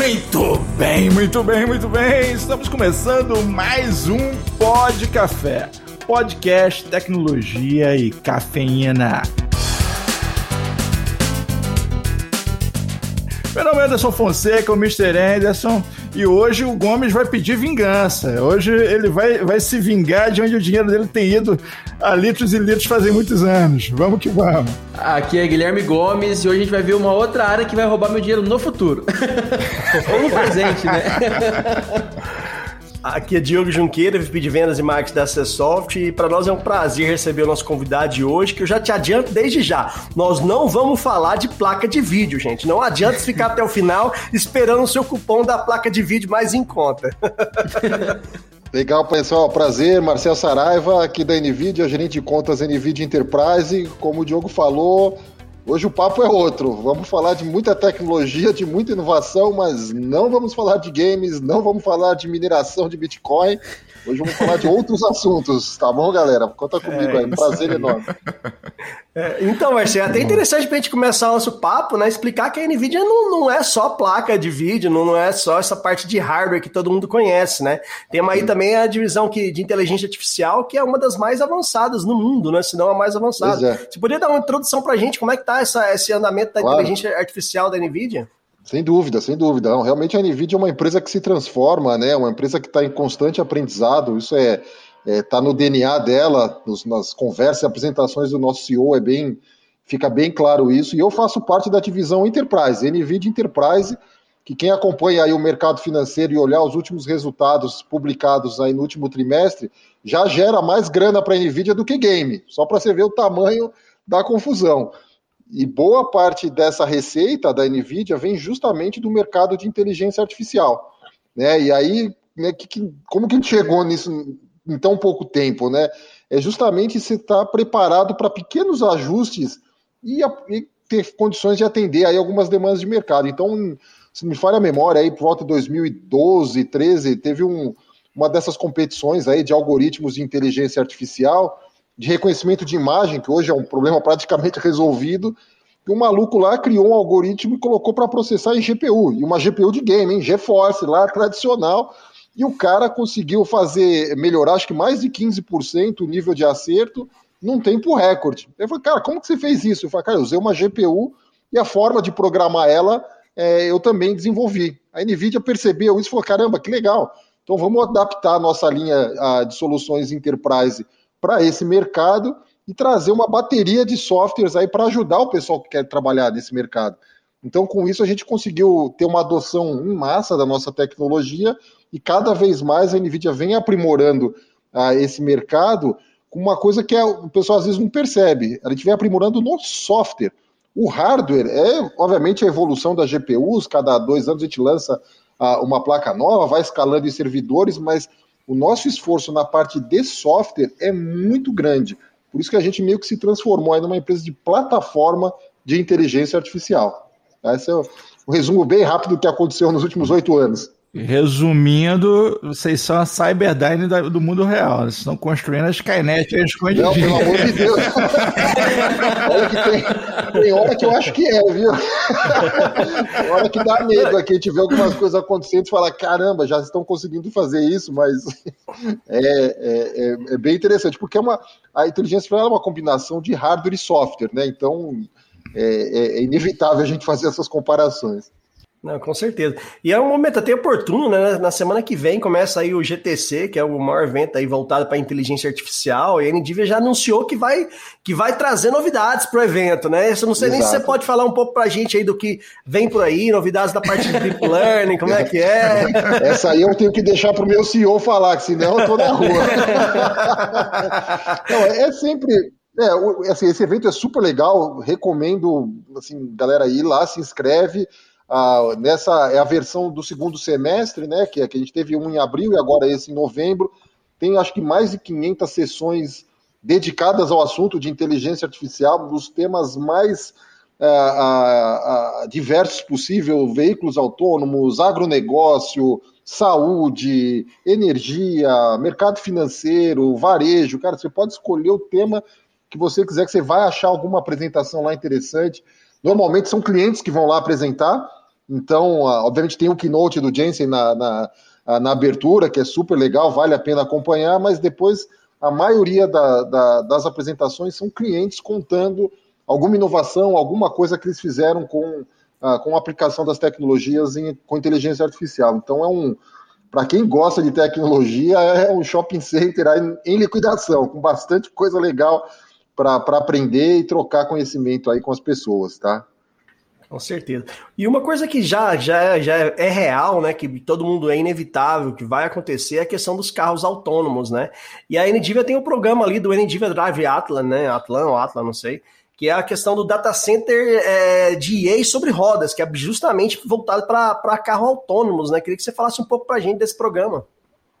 Muito bem, muito bem, muito bem. Estamos começando mais um Pod Café. Podcast, tecnologia e cafeína. Meu nome é Anderson Fonseca, o Mr. Anderson, e hoje o Gomes vai pedir vingança. Hoje ele vai, vai se vingar de onde o dinheiro dele tem ido há litros e litros fazem muitos anos. Vamos que vamos. Aqui é Guilherme Gomes e hoje a gente vai ver uma outra área que vai roubar meu dinheiro no futuro. Ou no presente, né? Aqui é Diogo Junqueira, VP de Vendas e Marketing da Acessoft, e para nós é um prazer receber o nosso convidado de hoje, que eu já te adianto desde já. Nós não vamos falar de placa de vídeo, gente. Não adianta ficar até o final esperando o seu cupom da placa de vídeo mais em conta. Legal, pessoal. Prazer. Marcel Saraiva, aqui da NVIDIA, gerente de contas NVIDIA Enterprise. Como o Diogo falou, Hoje o papo é outro. Vamos falar de muita tecnologia, de muita inovação, mas não vamos falar de games, não vamos falar de mineração de Bitcoin. Hoje vamos falar de outros assuntos, tá bom, galera? Conta comigo é, aí, um prazer enorme. É, então, Marcelo, é até interessante pra gente começar o nosso papo, né? Explicar que a NVIDIA não, não é só placa de vídeo, não, não é só essa parte de hardware que todo mundo conhece, né? Tem aí também a divisão que, de inteligência artificial, que é uma das mais avançadas no mundo, né? Se não a mais avançada. É. Você poderia dar uma introdução pra gente, como é que tá essa, esse andamento da claro. inteligência artificial da NVIDIA? Sem dúvida, sem dúvida. Não, realmente a NVIDIA é uma empresa que se transforma, né? Uma empresa que está em constante aprendizado. Isso é está é, no DNA dela, nos, nas conversas e apresentações do nosso CEO, é bem, fica bem claro isso. E eu faço parte da divisão Enterprise, NVIDIA Enterprise, que quem acompanha aí o mercado financeiro e olhar os últimos resultados publicados aí no último trimestre, já gera mais grana para a NVIDIA do que game, só para você ver o tamanho da confusão. E boa parte dessa receita da NVIDIA vem justamente do mercado de inteligência artificial. Né? E aí, né, que, que, como que a gente chegou nisso em tão pouco tempo? Né? É justamente você estar tá preparado para pequenos ajustes e, a, e, ter condições de atender aí algumas demandas de mercado. Então, se me falha a memória, aí por volta de 2012, 13, teve um, uma dessas competições aí de algoritmos de inteligência artificial de reconhecimento de imagem, que hoje é um problema praticamente resolvido, que um maluco lá criou um algoritmo e colocou para processar em GPU, e uma GPU de game, hein? GeForce, lá tradicional, e o cara conseguiu fazer, melhorar acho que mais de 15% o nível de acerto num tempo recorde. Eu falei, cara, como que você fez isso? Eu falei, cara, eu usei uma GPU e a forma de programar ela é, eu também desenvolvi. A NVIDIA percebeu isso e falou, caramba, que legal. Então vamos adaptar a nossa linha a, de soluções Enterprise para esse mercado e trazer uma bateria de softwares aí para ajudar o pessoal que quer trabalhar nesse mercado. Então, com isso, a gente conseguiu ter uma adoção em massa da nossa tecnologia e cada vez mais a NVIDIA vem aprimorando ah, esse mercado com uma coisa que é, o pessoal às vezes não percebe. A gente vem aprimorando no software. O hardware é, obviamente, a evolução das GPUs. Cada dois anos a gente lança ah, uma placa nova, vai escalando em servidores, mas o nosso esforço na parte de software é muito grande. Por isso que a gente meio que se transformou em uma empresa de plataforma de inteligência artificial. Esse é o resumo bem rápido do que aconteceu nos últimos oito anos. Resumindo, vocês são a Cyberdyne do mundo real. Vocês estão construindo a Skynet escondidinha. Não, pelo amor de Deus. Olha que tem, tem hora que eu acho que é, viu? Tem hora que dá medo aqui. A gente vê algumas coisas acontecendo e fala, caramba, já estão conseguindo fazer isso, mas é, é, é, é bem interessante, porque é uma, a inteligência artificial é uma combinação de hardware e software, né? Então é, é, é inevitável a gente fazer essas comparações. Não, com certeza. E é um momento até oportuno, né? Na semana que vem começa aí o GTC, que é o maior evento aí voltado para inteligência artificial, e a NVIDIA já anunciou que vai, que vai trazer novidades para o evento, né? Eu não sei Exato. nem se você pode falar um pouco para a gente aí do que vem por aí, novidades da parte de Deep Learning, como é que é. Essa aí eu tenho que deixar para o meu CEO falar, que senão eu tô na rua. não, é sempre... É, assim, esse evento é super legal, recomendo, assim, galera ir lá, se inscreve, nessa é a versão do segundo semestre, né? Que, é, que a gente teve um em abril e agora esse em novembro. Tem acho que mais de 500 sessões dedicadas ao assunto de inteligência artificial, dos temas mais ah, diversos possível, veículos autônomos, agronegócio, saúde, energia, mercado financeiro, varejo. Cara, você pode escolher o tema que você quiser, que você vai achar alguma apresentação lá interessante. Normalmente são clientes que vão lá apresentar, Então, obviamente, tem o keynote do Jensen na, na, na, abertura, que é super legal, vale a pena acompanhar, mas depois a maioria da, da, das apresentações são clientes contando alguma inovação, alguma coisa que eles fizeram com, com a aplicação das tecnologias em, com inteligência artificial. Então, é um. Para quem gosta de tecnologia, é um shopping center em liquidação, com bastante coisa legal para aprender e trocar conhecimento aí com as pessoas, tá? Com certeza. E uma coisa que já, já, já é real, né? Que todo mundo é inevitável, que vai acontecer, é a questão dos carros autônomos, né? E a NDIVIA tem um programa ali do NDIVIA Drive Atlan, né? Atlan ou Atlan, não sei. Que é a questão do data center é, de EA sobre rodas, que é justamente voltado para carros autônomos, né? Queria que você falasse um pouco para a gente desse programa.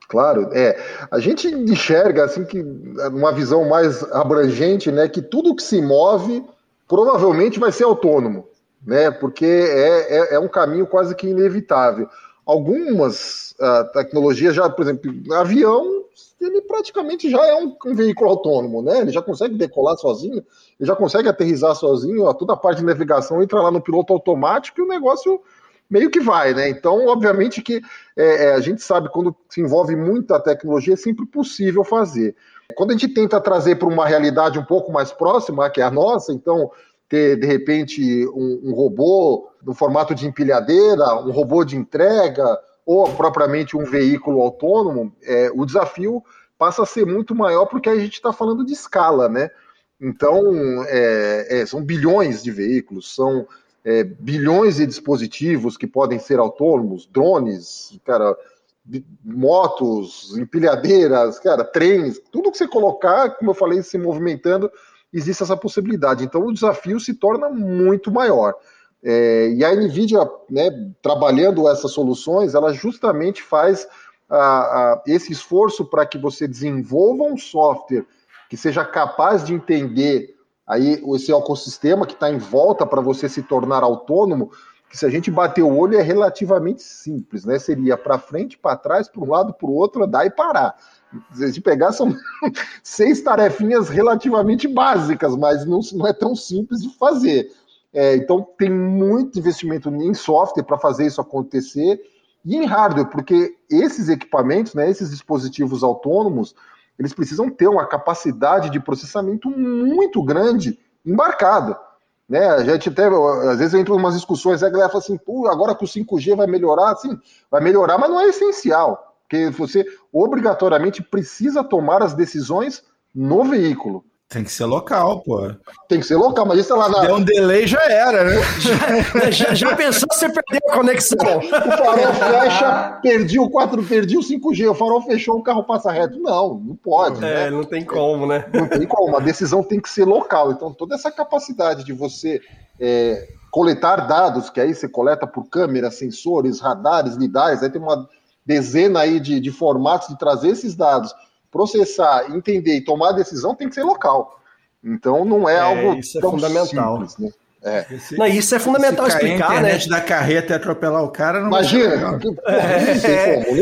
Claro, é. A gente enxerga assim que uma visão mais abrangente, né, que tudo que se move provavelmente vai ser autônomo né? Porque é, é, é um caminho quase que inevitável. Algumas uh, tecnologias já, por exemplo, avião, ele praticamente já é um, um, veículo autônomo, né? Ele já consegue decolar sozinho, ele já consegue aterrizar sozinho, ó, toda a parte de navegação entra lá no piloto automático e o negócio meio que vai, né? Então, obviamente que é, é, a gente sabe quando se envolve muita tecnologia é sempre possível fazer. Quando a gente tenta trazer para uma realidade um pouco mais próxima, que é a nossa, então ter, de repente, um, um robô no formato de empilhadeira, um robô de entrega, ou propriamente um veículo autônomo, é, o desafio passa a ser muito maior porque a gente está falando de escala, né? Então, é, é, são bilhões de veículos, são é, bilhões de dispositivos que podem ser autônomos, drones, cara, motos, empilhadeiras, cara, trens, tudo que você colocar, como eu falei, se movimentando, existe essa possibilidade. Então o desafio se torna muito maior. É, e a NVIDIA, né, trabalhando essas soluções, ela justamente faz a, a, esse esforço para que você desenvolva um software que seja capaz de entender aí esse ecossistema que está em volta para você se tornar autônomo, que se a gente bater o olho é relativamente simples, né? Seria para frente, para trás, para um lado, para o outro, andar e parar. Se pegar, são seis tarefinhas relativamente básicas, mas não, não é tão simples de fazer. É, então, tem muito investimento em software para fazer isso acontecer e em hardware, porque esses equipamentos, né, esses dispositivos autônomos, eles precisam ter uma capacidade de processamento muito grande embarcada. Né? A gente até, às vezes, entra em umas discussões, a galera fala assim, Pô, agora com o 5G vai melhorar? Sim, vai melhorar, mas não é essencial. Porque você obrigatoriamente precisa tomar as decisões no veículo. Tem que ser local, pô. Tem que ser local, mas isso é lá na. Se der um delay já era, né? já, já, já, pensou se você perdeu a conexão? o farol fecha, perdi o 4, perdi o 5G, o farol fechou, o carro passa reto. Não, não pode. É, né? não tem como, né? Não tem como. A decisão tem que ser local. Então, toda essa capacidade de você é, coletar dados, que aí você coleta por câmeras, sensores, radares, lidais, aí tem uma dezena aí de, de formatos de trazer esses dados, processar, entender e tomar a decisão tem que ser local. Então não é, é algo isso é fundamental. Simples, né? É. Esse, não, isso é fundamental explicar, a né? da carreta e atropelar o cara, não Imagina. É.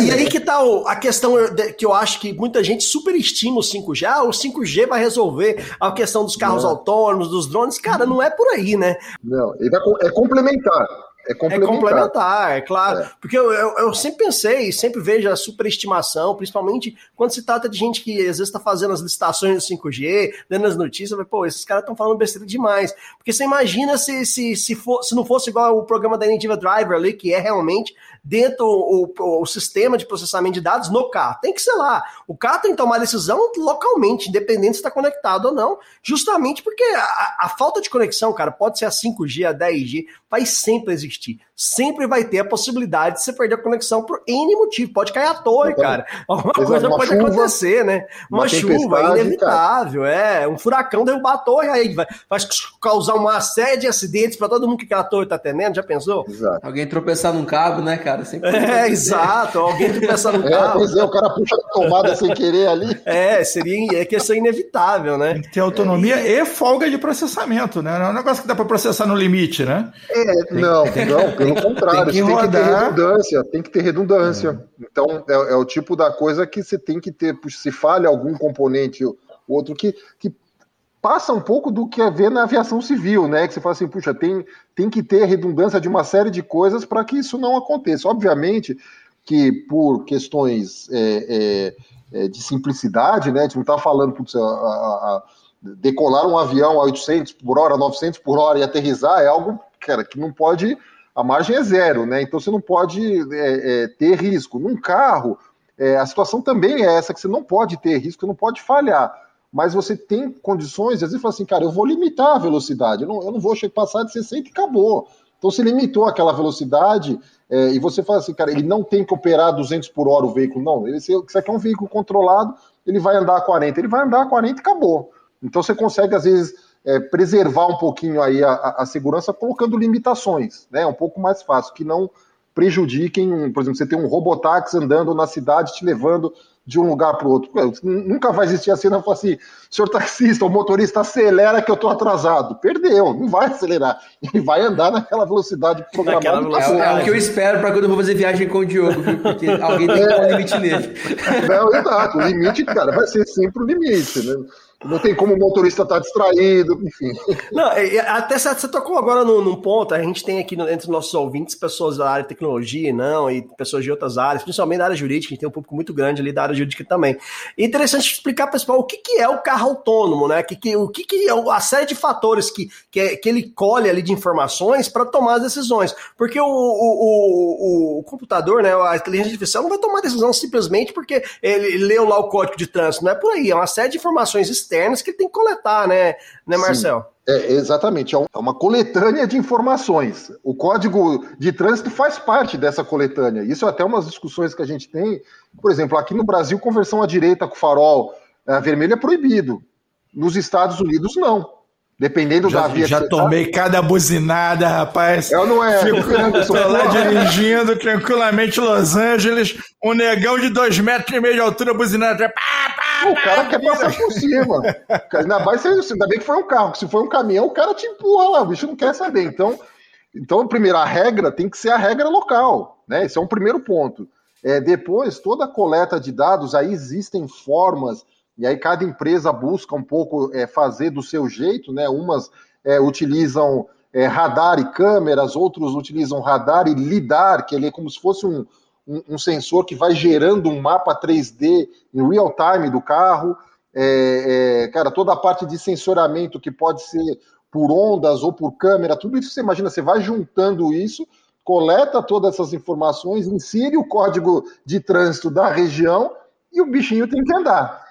E, aí, que tá a questão que eu acho que muita gente superestima o 5G. Ah, o 5G vai resolver a questão dos carros não. autônomos, dos drones. Cara, não é por aí, né? Não, ele vai, é complementar. É complementar. É complementar, é claro. É. Porque eu, eu, eu, sempre pensei, sempre vejo a superestimação, principalmente quando se trata de gente que às vezes está fazendo as licitações do 5G, dando as notícias, mas, pô, esses caras estão falando besteira demais. Porque você imagina se, se, se, for, se não fosse igual o programa da Native Driver ali, que é realmente dentro o, o, o, sistema de processamento de dados no carro. Tem que ser lá. O carro tem que tomar decisão localmente, independente se está conectado ou não, justamente porque a, a, falta de conexão, cara, pode ser a 5G, a 10G, vai sempre existir sempre vai ter a possibilidade de você perder a conexão por N motivo. Pode cair a torre, então, cara. Alguma coisa pode chuva, acontecer, né? Uma, uma chuva inevitável, cara. é. Um furacão derrubar a torre, aí vai, vai causar uma série de acidentes para todo mundo que aquela torre tá atendendo, já pensou? Exato. Alguém tropeçar num cabo, né, cara? Sempre é, exato. Alguém tropeçar num é, cabo. Pois é, o cara puxa a tomada sem querer ali. É, seria é questão inevitável, né? Tem que ter autonomia é. e folga de processamento, né? Não é um negócio que dá para processar no limite, né? É, tem, não, tem, não, pelo contrário, tem que, tem que ter redundância, tem que ter redundância. É. Então, é, é, o tipo da coisa que você tem que ter, se falha algum componente, outro que, que passa um pouco do que é ver na aviação civil, né? Que você fala assim, puxa, tem, tem que ter redundância de uma série de coisas para que isso não aconteça. Obviamente que por questões é, é, é de simplicidade, né? A gente não está falando, putz, a, a, a, decolar um avião a 800 por hora, 900 por hora e aterrizar é algo, cara, que não pode, a margem é zero, né? Então você não pode é, é, ter risco. Num carro, é, a situação também é essa, que você não pode ter risco, não pode falhar mas você tem condições, às vezes fala assim, cara, eu vou limitar a velocidade, eu não, eu não vou passar de 60 e acabou. Então se limitou aquela velocidade é, e você fala assim, cara, ele não tem que operar 200 por hora o veículo, não. Ele, se você quer um veículo controlado, ele vai andar a 40, ele vai andar a 40 e acabou. Então você consegue, às vezes, é, preservar um pouquinho aí a, a, segurança colocando limitações, né? É um pouco mais fácil, que não prejudiquem, por exemplo, você tem um robotáxi andando na cidade te levando de um lugar para o outro. Nunca vai existir a cena assim, senhor taxista, o motorista acelera que eu estou atrasado. Perdeu, não vai acelerar. Ele vai andar naquela velocidade programada. Velocidade. É, é, o que eu espero para quando eu vou fazer viagem com o Diogo, viu? porque alguém tem que dar um limite nele. Não, exato. O limite, cara, vai ser sempre o limite. Né? Não tem como o motorista estar tá distraído, enfim. Não, até você tocou agora num, num, ponto, a gente tem aqui entre os nossos ouvintes pessoas da área de tecnologia, não, e pessoas de outras áreas, principalmente da área jurídica, a gente tem um público muito grande ali da área jurídica também. Interessante explicar, pessoal, o que, que é o carro autônomo, né? Que, que, o que, que é a série de fatores que, que, é, que ele colhe ali de informações para tomar as decisões. Porque o, o, o, o, computador, né, a inteligência artificial não vai tomar decisão simplesmente porque ele leu lá o código de trânsito, não é por aí, é uma série de informações externas que ele tem que coletar, né, né Marcel? É, exatamente, é, é uma coletânea de informações. O código de trânsito faz parte dessa coletânea. Isso é até umas discussões que a gente tem. Por exemplo, aqui no Brasil, conversão à direita com farol é, vermelho é proibido. Nos Estados Unidos, não. Dependendo já, da via. Já tomei tá. cada buzinada, rapaz. Eu não é. Fico lá dirigindo tranquilamente Los Angeles, um negão de dois metros e meio de altura buzinada. Pá, pá, o cara pá, quer vira. passar por cima. ainda, mais, ainda bem que foi um carro, se foi um caminhão, o cara te empurra lá, o bicho não quer saber. Então, então primeiro, a regra tem que ser a regra local. Né? Esse é um primeiro ponto. É, depois, toda a coleta de dados, aí existem formas e aí cada empresa busca um pouco é, fazer do seu jeito, né? Umas é, utilizam é, radar e câmeras, outros utilizam radar e lidar, que ele é como se fosse um, um, um sensor que vai gerando um mapa 3D em real time do carro. É, é, cara, toda a parte de sensoramento que pode ser por ondas ou por câmera, tudo isso você imagina, você vai juntando isso, coleta todas essas informações, insere o código de trânsito da região e o bichinho tem que andar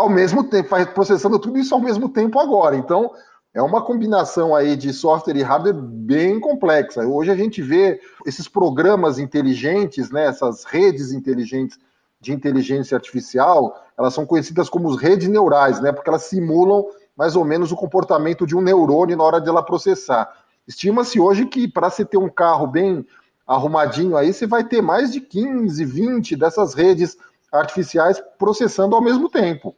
ao mesmo tempo, processando tudo isso ao mesmo tempo agora. Então, é uma combinação aí de software e hardware bem complexa. Hoje a gente vê esses programas inteligentes, né, essas redes inteligentes de inteligência artificial, elas são conhecidas como redes neurais, né, porque elas simulam mais ou menos o comportamento de um neurônio na hora de ela processar. Estima-se hoje que para você ter um carro bem arrumadinho aí, você vai ter mais de 15, 20 dessas redes artificiais processando ao mesmo tempo.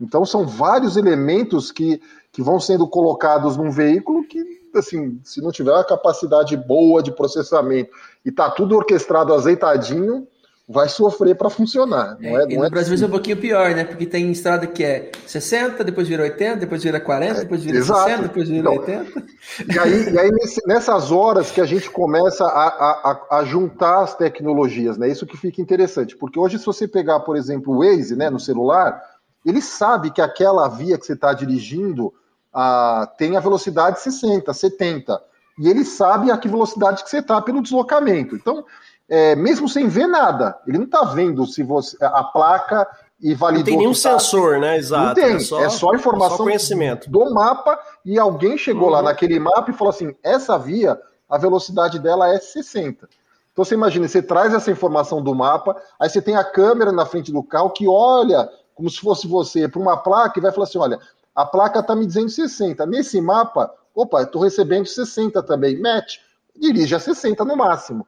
Então são vários elementos que, que vão sendo colocados num veículo que, assim, se não tiver uma capacidade boa de processamento e tá tudo orquestrado azeitadinho, vai sofrer para funcionar. Não é, é, não no é Brasil é um pouquinho pior, né? Porque tem estrada que é 60, depois vira 80, depois vira 40, depois vira é, 60, depois vira então, 80. E aí, e aí nesse, nessas horas que a gente começa a, a, a, juntar as tecnologias, né? Isso que fica interessante, porque hoje se você pegar, por exemplo, o Waze, né, no celular, ele sabe que aquela via que você está dirigindo ah, tem a velocidade 60, 70. E ele sabe a que velocidade que você está pelo deslocamento. Então, é, mesmo sem ver nada, ele não está vendo se você a placa e validou. Não tem nenhum tá... sensor, né? Exato. Não tem. É só, é só informação só conhecimento. do mapa e alguém chegou uhum. lá naquele mapa e falou assim: essa via, a velocidade dela é 60. Então você imagina, você traz essa informação do mapa, aí você tem a câmera na frente do carro que olha como se fosse você, para uma placa e vai falar assim: olha, a placa está me dizendo 60. Nesse mapa, opa, estou recebendo 60 também. Match, dirige a 60 no máximo.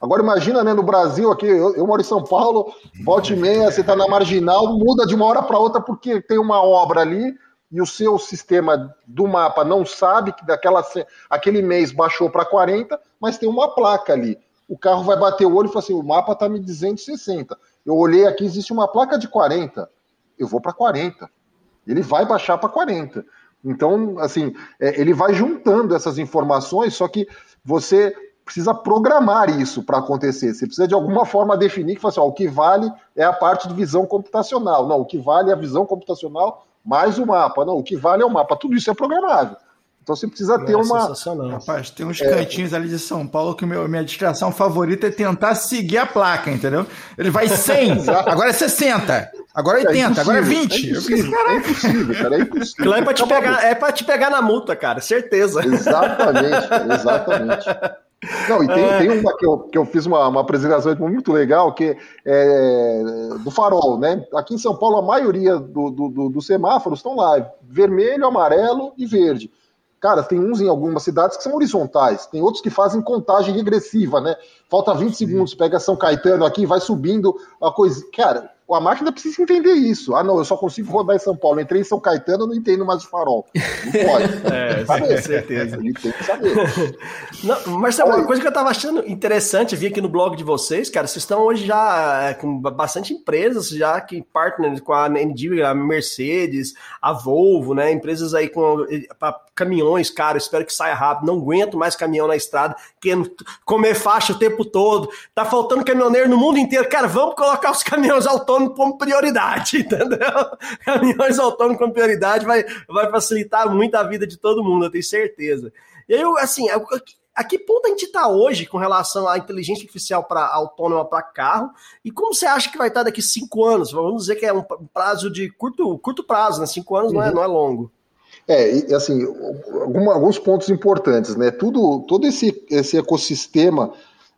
Agora imagina, né, no Brasil aqui, eu, eu moro em São Paulo, volte e meia, você está na marginal, muda de uma hora para outra porque tem uma obra ali e o seu sistema do mapa não sabe que daquela aquele mês baixou para 40, mas tem uma placa ali. O carro vai bater o olho e fala assim: o mapa está me dizendo 60. Eu olhei aqui, existe uma placa de 40 eu vou para 40. Ele vai baixar para 40. Então, assim, é, ele vai juntando essas informações, só que você precisa programar isso para acontecer. Você precisa de alguma forma definir que assim, ó, o que vale é a parte de visão computacional. Não, o que vale é a visão computacional mais o mapa. Não, o que vale é o mapa. Tudo isso é programável. Então você precisa ter é uma. Rapaz, tem uns é... cantinhos ali de São Paulo que meu, minha distração favorita é tentar seguir a placa, entendeu? Ele vai 100, agora é 60, agora é 80, é agora é 20. É impossível, é impossível, cara, é impossível. é pra, te pegar, é pra te pegar na multa, cara, certeza. Exatamente, exatamente. Não, e tem, é. tem uma que eu, que eu fiz uma, uma apresentação muito legal, que é do farol, né? Aqui em São Paulo, a maioria dos do, do, do semáforos estão lá, vermelho, amarelo e verde. Cara, tem uns em algumas cidades que são horizontais, tem outros que fazem contagem regressiva, né? Falta 20 segundos, pega São Caetano aqui, vai subindo a coisa. Cara, a máquina precisa entender isso. Ah, não, eu só consigo rodar em São Paulo. Entrei em São Caetano, eu não entendo mais o farol. Não pode. é, com certeza. Ele tem que saber. Não, Marcelo, uma coisa que eu estava achando interessante, vi aqui no blog de vocês, cara, vocês estão hoje já é, com bastante empresas já que partner com a NG, a Mercedes, a Volvo, né? Empresas aí com caminhões, cara, espero que saia rápido, não aguento mais caminhão na estrada, querendo comer faixa o tempo todo. Tá faltando caminhoneiro no mundo inteiro. Cara, vamos colocar os caminhões autônomos autônomo como prioridade, entendeu? Caminhões autônomos como prioridade vai, vai facilitar muito a vida de todo mundo, eu tenho certeza. E aí, assim, a que ponto a gente está hoje com relação à inteligência artificial para autônoma para carro? E como você acha que vai estar daqui cinco anos? Vamos dizer que é um prazo de curto, curto prazo, né? Cinco anos uhum. não, é, uhum. não é longo. É, e, assim, alguns pontos importantes, né? Tudo, todo esse, esse ecossistema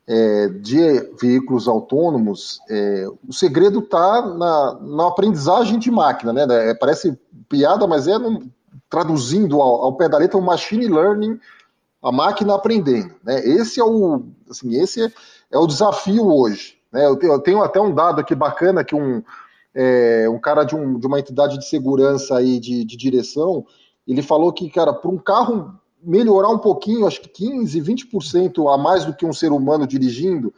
é, de veículos autônomos, é, o segredo está na, na, aprendizagem de máquina, né? É, parece piada, mas é traduzindo ao, ao pé da letra o machine learning, a máquina aprendendo, né? Esse é o, assim, esse é, é o desafio hoje. Né? Eu, tenho, eu tenho até um dado aqui bacana que um, é, um cara de, um, de uma entidade de segurança aí de, de direção, ele falou que, cara, para um carro melhorar um pouquinho, acho que 15, 20% a mais do que um ser humano dirigindo,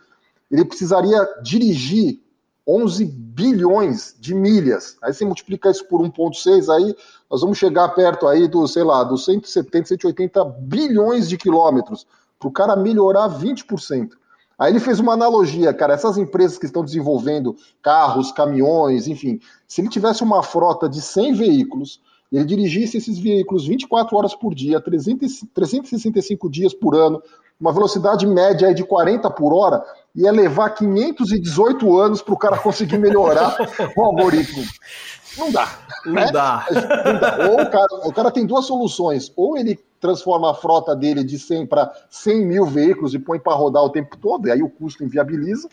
ele precisaria dirigir 11 bilhões de milhas. Aí você multiplica isso por 1,6, aí nós vamos chegar perto aí do, sei lá, dos 170, 180 bilhões de quilômetros, para o cara melhorar 20%. Aí ele fez uma analogia, cara, essas empresas que estão desenvolvendo carros, caminhões, enfim, se ele tivesse uma frota de 100 veículos, ele dirigisse esses veículos 24 horas por dia, 300, 365 dias por ano, uma velocidade média de 40 por hora, ia levar 518 anos para o cara conseguir melhorar o algoritmo. Não dá. Não, né? dá. não dá. Ou o cara, o cara tem duas soluções. Ou ele transforma a frota dele de 100 para 100 mil veículos e põe para rodar o tempo todo, e aí o custo inviabiliza,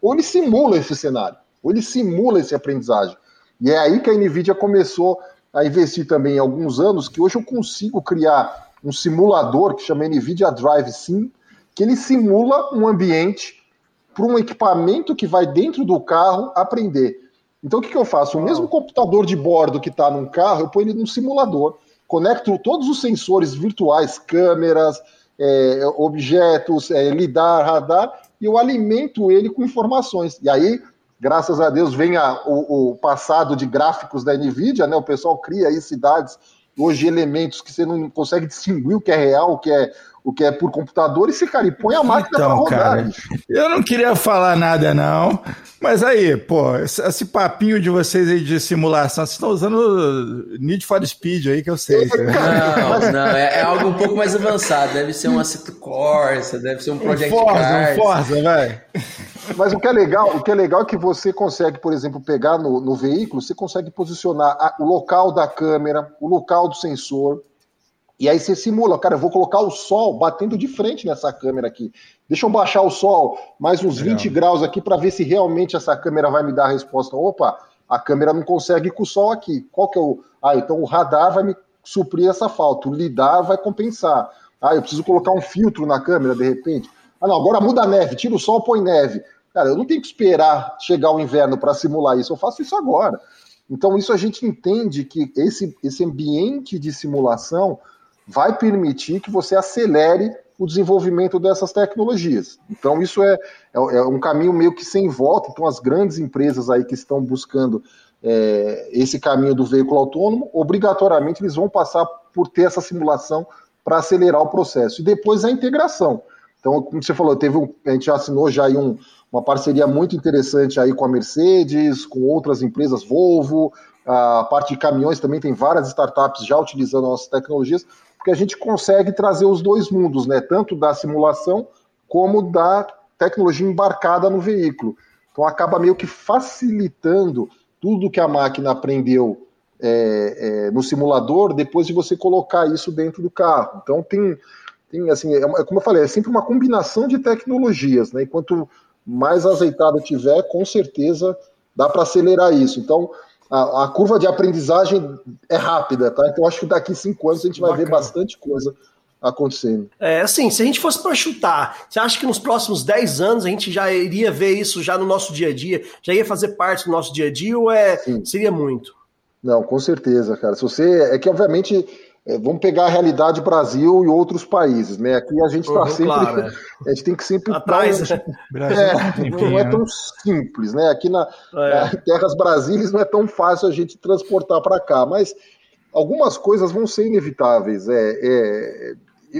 ou ele simula esse cenário, ou ele simula esse aprendizagem. E é aí que a NVIDIA começou a investir também em alguns anos, que hoje eu consigo criar um simulador que chama NVIDIA Drive Sim, que ele simula um ambiente para um equipamento que vai dentro do carro aprender. Então o que, que eu faço? O mesmo computador de bordo que está num carro, eu ponho ele num simulador, conecto todos os sensores virtuais, câmeras, é, objetos, é, lidar, radar, e eu alimento ele com informações. E aí graças a Deus, vem a, o, o, passado de gráficos da NVIDIA, né? O pessoal cria aí cidades, hoje elementos que você não consegue distinguir o que é real, o que é o que é por computador, e se cara, e põe a máquina então, para rodar. Cara, eu não queria falar nada, não. Mas aí, pô, esse, esse, papinho de vocês aí de simulação, vocês estão usando Need for Speed aí, que eu sei. Não, não, é, é, algo um pouco mais avançado. Deve ser um Assetto Corsa, deve ser um Project um Forza, Cars. Um Forza, vai. Mas o que é legal, o que é legal é que você consegue, por exemplo, pegar no, no veículo, você consegue posicionar a, o local da câmera, o local do sensor, e aí você simula, cara, eu vou colocar o sol batendo de frente nessa câmera aqui. Deixa eu baixar o sol mais uns 20 graus aqui para ver se realmente essa câmera vai me dar a resposta. Opa, a câmera não consegue ir com o sol aqui. Qual que é o. Ah, então o radar vai me suprir essa falta, o lidar vai compensar. Ah, eu preciso colocar um filtro na câmera de repente. Ah, não, agora muda a neve, tira o sol, põe neve. Cara, eu não tenho que esperar chegar o inverno para simular isso, eu faço isso agora. Então, isso a gente entende que esse, esse ambiente de simulação vai permitir que você acelere o desenvolvimento dessas tecnologias. Então, isso é, é, é, um caminho meio que sem volta. Então, as grandes empresas aí que estão buscando é, esse caminho do veículo autônomo, obrigatoriamente eles vão passar por ter essa simulação para acelerar o processo. E depois a integração. Então, como você falou, teve um, a gente já assinou já aí um, uma parceria muito interessante aí com a Mercedes, com outras empresas, Volvo, a parte de caminhões também tem várias startups já utilizando nossas tecnologias, porque a gente consegue trazer os dois mundos, né? Tanto da simulação como da tecnologia embarcada no veículo. Então acaba meio que facilitando tudo que a máquina aprendeu é, é, no simulador, depois de você colocar isso dentro do carro. Então tem, tem assim, é, é como eu falei, é sempre uma combinação de tecnologias, né? E quanto mais azeitado tiver, com certeza dá para acelerar isso. Então a, a, curva de aprendizagem é rápida, tá? Então acho que daqui cinco anos a gente vai Bacana. ver bastante coisa acontecendo. É assim, se a gente fosse para chutar, você acha que nos próximos 10 anos a gente já iria ver isso já no nosso dia a dia, já ia fazer parte do nosso dia a dia ou é Sim. seria muito? Não, com certeza, cara. Se você é que obviamente é, vamos pegar a realidade Brasil e outros países, né? Aqui a gente está sempre, claro, é. a gente tem que sempre atrás. Né? É, não é tão simples, né? Aqui na, é. na terras brasileiras não é tão fácil a gente transportar para cá, mas algumas coisas vão ser inevitáveis. É, é,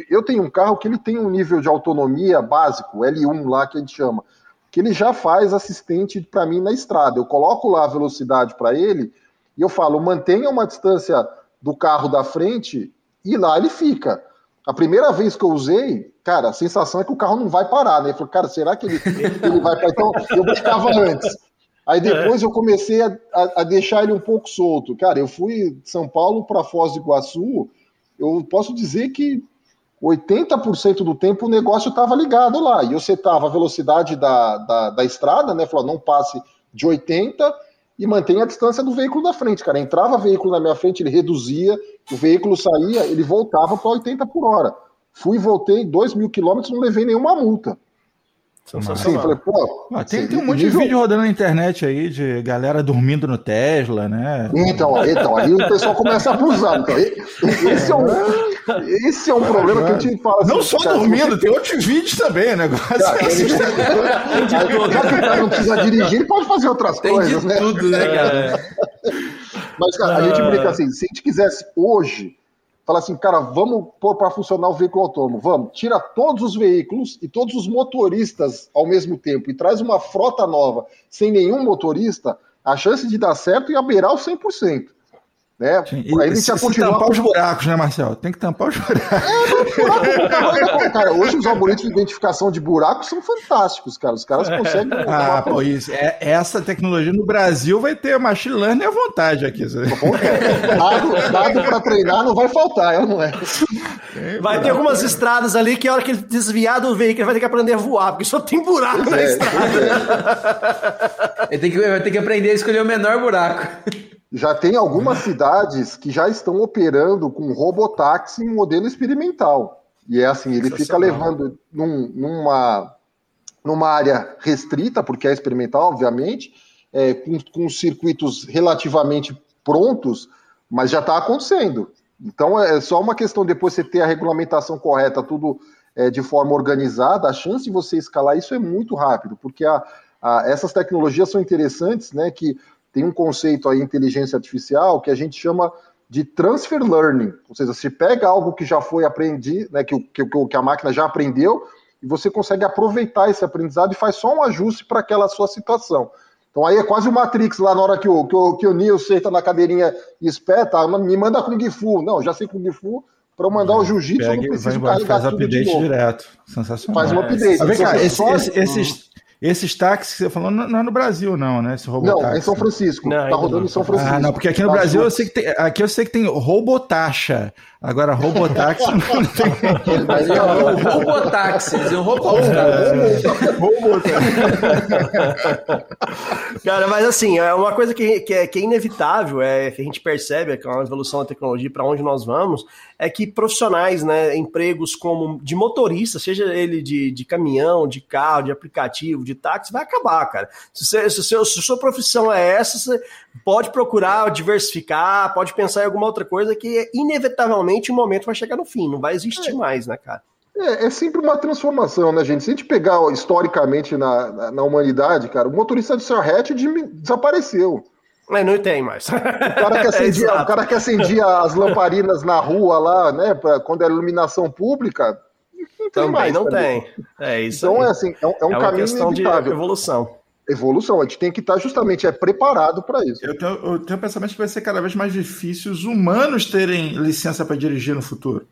eu tenho um carro que ele tem um nível de autonomia básico, L1 lá que a gente chama, que ele já faz assistente para mim na estrada. Eu coloco lá a velocidade para ele e eu falo, mantenha uma distância do carro da frente e lá ele fica. A primeira vez que eu usei, cara, a sensação é que o carro não vai parar, né? Eu falei, cara, será que ele, ele vai parar? Então, eu buscava antes. Aí depois eu comecei a, a, a, deixar ele um pouco solto. Cara, eu fui de São Paulo para Foz do Iguaçu, eu posso dizer que 80% do tempo o negócio estava ligado lá. E eu setava a velocidade da, da, da estrada, né? Falou, não passe de 80 e mantenha a distância do veículo da frente, cara. Entrava veículo na minha frente, ele reduzia, o veículo saía, ele voltava para 80 por hora. Fui voltei 2 mil quilômetros, não levei nenhuma multa. Sim, falei, pô, ah, tem, tem um monte nível... de vídeo rodando na internet aí de galera dormindo no Tesla, né? Então, então aí o pessoal começa a abusar. Então, esse, é um, esse é um problema que a gente fala assim, Não só cara, dormindo, você... tem outros vídeos também, né? Cara, assim. Já que o cara não precisa dirigir, ele pode fazer outras tem coisas, né? Tudo, né, cara? Mas, cara, a gente brinca assim: se a gente quisesse hoje fala assim, cara, vamos pôr para funcionar o veículo autônomo, vamos, tira todos os veículos e todos os motoristas ao mesmo tempo e traz uma frota nova sem nenhum motorista, a chance de dar certo ia beirar o 100%. Né? Sim, Aí ele se, se tampar os buracos, né, Marcel? Tem que tampar os buracos. É, buraco, cara, hoje os algoritmos de identificação de buracos são fantásticos, cara. Os caras conseguem. Ah, pô, isso. É, essa tecnologia no Brasil vai ter machine learning à vontade aqui. Dado, dado para treinar não vai faltar, é não é? Vai ter algumas estradas ali que a hora que ele desviar do veículo ele vai ter que aprender a voar, porque só tem buraco na é, estrada. É. Ele tem que, vai ter que aprender a escolher o menor buraco já tem algumas cidades que já estão operando com robotáxi em modelo experimental. E é assim, ele fica levando num, numa, numa área restrita, porque é experimental, obviamente, é, com, com circuitos relativamente prontos, mas já está acontecendo. Então é só uma questão depois você ter a regulamentação correta, tudo é, de forma organizada, a chance de você escalar isso é muito rápido, porque a, a, essas tecnologias são interessantes, né? Que tem um conceito aí, inteligência artificial, que a gente chama de transfer learning, ou seja, você pega algo que já foi aprendido, né, que, que, que a máquina já aprendeu, e você consegue aproveitar esse aprendizado e faz só um ajuste para aquela sua situação. Então aí é quase o Matrix lá na hora que o, que o, que o Neo senta na cadeirinha e espeta, me manda Kung Fu. Não, já sei Kung Fu, para eu mandar o jiu-jitsu eu não preciso vai, carregar faz tudo update de novo. direto. Sensacional. Faz um update. É. Vem cá, esse, esse, esses, esses táxis que você falou não, é no Brasil, não, né? Esse não, é em São Francisco. Não, tá rodando em São Francisco. Ah, não, porque aqui no tá Brasil eu sei que tem, aqui eu sei que tem robotaxa. Agora, robotáxi não tem. Mas é o robotáxi, é um robotáxi. Cara, mas assim, é uma coisa que, que, é, que é inevitável, é que a gente percebe com a evolução da tecnologia para onde nós vamos, é que profissionais, né, empregos como de motorista, seja ele de, de caminhão, de carro, de aplicativo, de táxi, vai acabar, cara. Se, você, se, seu, se sua profissão é essa, você pode procurar diversificar, pode pensar em alguma outra coisa que inevitavelmente o momento vai chegar no fim, não vai existir é. mais, né, cara? É, é, sempre uma transformação, né, gente? Se a gente pegar historicamente na, na, na humanidade, cara, o motorista de Sarrete desapareceu. Mas não tem mais. O cara que acendia, é o cara que acendia as lamparinas na rua lá, né, pra, quando era iluminação pública, não tem Também mais. Não também. tem. É isso. Então aí. é assim, é um, é um é caminho inevitável. de evolução. Evolução, a gente tem que estar justamente é, preparado para isso. Eu tenho, eu tenho o pensamento que vai ser cada vez mais difícil os humanos terem licença para dirigir no futuro.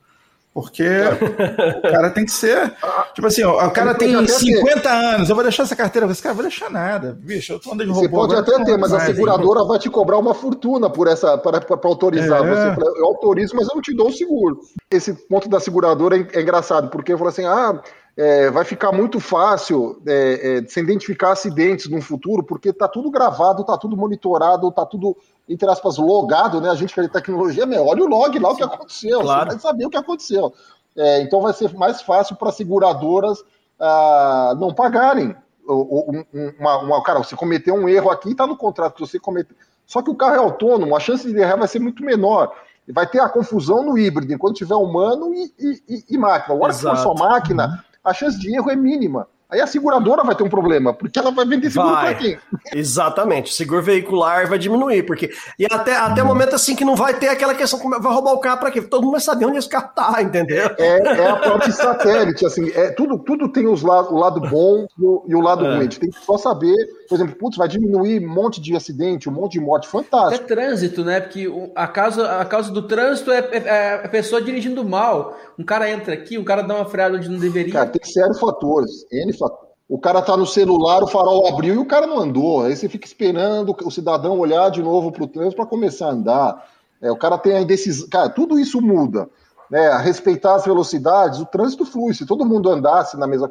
Porque o cara tem que ser. Tipo assim, ó, o cara tem 50 ter. anos, eu vou deixar essa carteira. Você, cara, vou deixar nada. Bicho, eu tô andando de robô. Você pode até ter, mas a seguradora vai te cobrar uma fortuna por essa para autorizar. É. Você, eu autorizo, mas eu não te dou o seguro. Esse ponto da seguradora é, é engraçado, porque eu falo assim: ah, é, vai ficar muito fácil é, é, se identificar acidentes no futuro, porque está tudo gravado, está tudo monitorado, está tudo, entre aspas, logado, né? A gente que é de tecnologia, meu, olha o log lá o que aconteceu, claro. você vai saber o que aconteceu. É, então vai ser mais fácil para seguradoras ah, não pagarem. Uma, uma, cara, você cometeu um erro aqui, está no contrato que você cometeu. Só que o carro é autônomo, a chance de errar vai ser muito menor vai ter a confusão no híbrido, enquanto tiver humano e, e, e máquina. Agora, se for só máquina, a chance de erro é mínima. Aí a seguradora vai ter um problema, porque ela vai vender seguro para quem? Exatamente, o seguro veicular vai diminuir, porque e até, até o momento assim que não vai ter aquela questão, vai roubar o carro para quê? Todo mundo vai saber onde esse carro tá, entendeu? É, é a parte satélite, assim, é, tudo, tudo tem os la o lado bom e o, e o lado é. ruim, a gente tem que só saber, por exemplo, putz, vai diminuir um monte de acidente, um monte de morte, fantástico. É trânsito, né, porque a causa, a causa do trânsito é, é, é a pessoa dirigindo mal, um cara entra aqui, um cara dá uma freada onde não deveria. Cara, tem sérios fatores, N fatores o cara tá no celular, o farol abriu e o cara não andou. Aí você fica esperando o cidadão olhar de novo para o trânsito para começar a andar. É, o cara tem a indecisão. Cara, tudo isso muda. Né? A respeitar as velocidades, o trânsito flui. Se todo mundo andasse na mesma.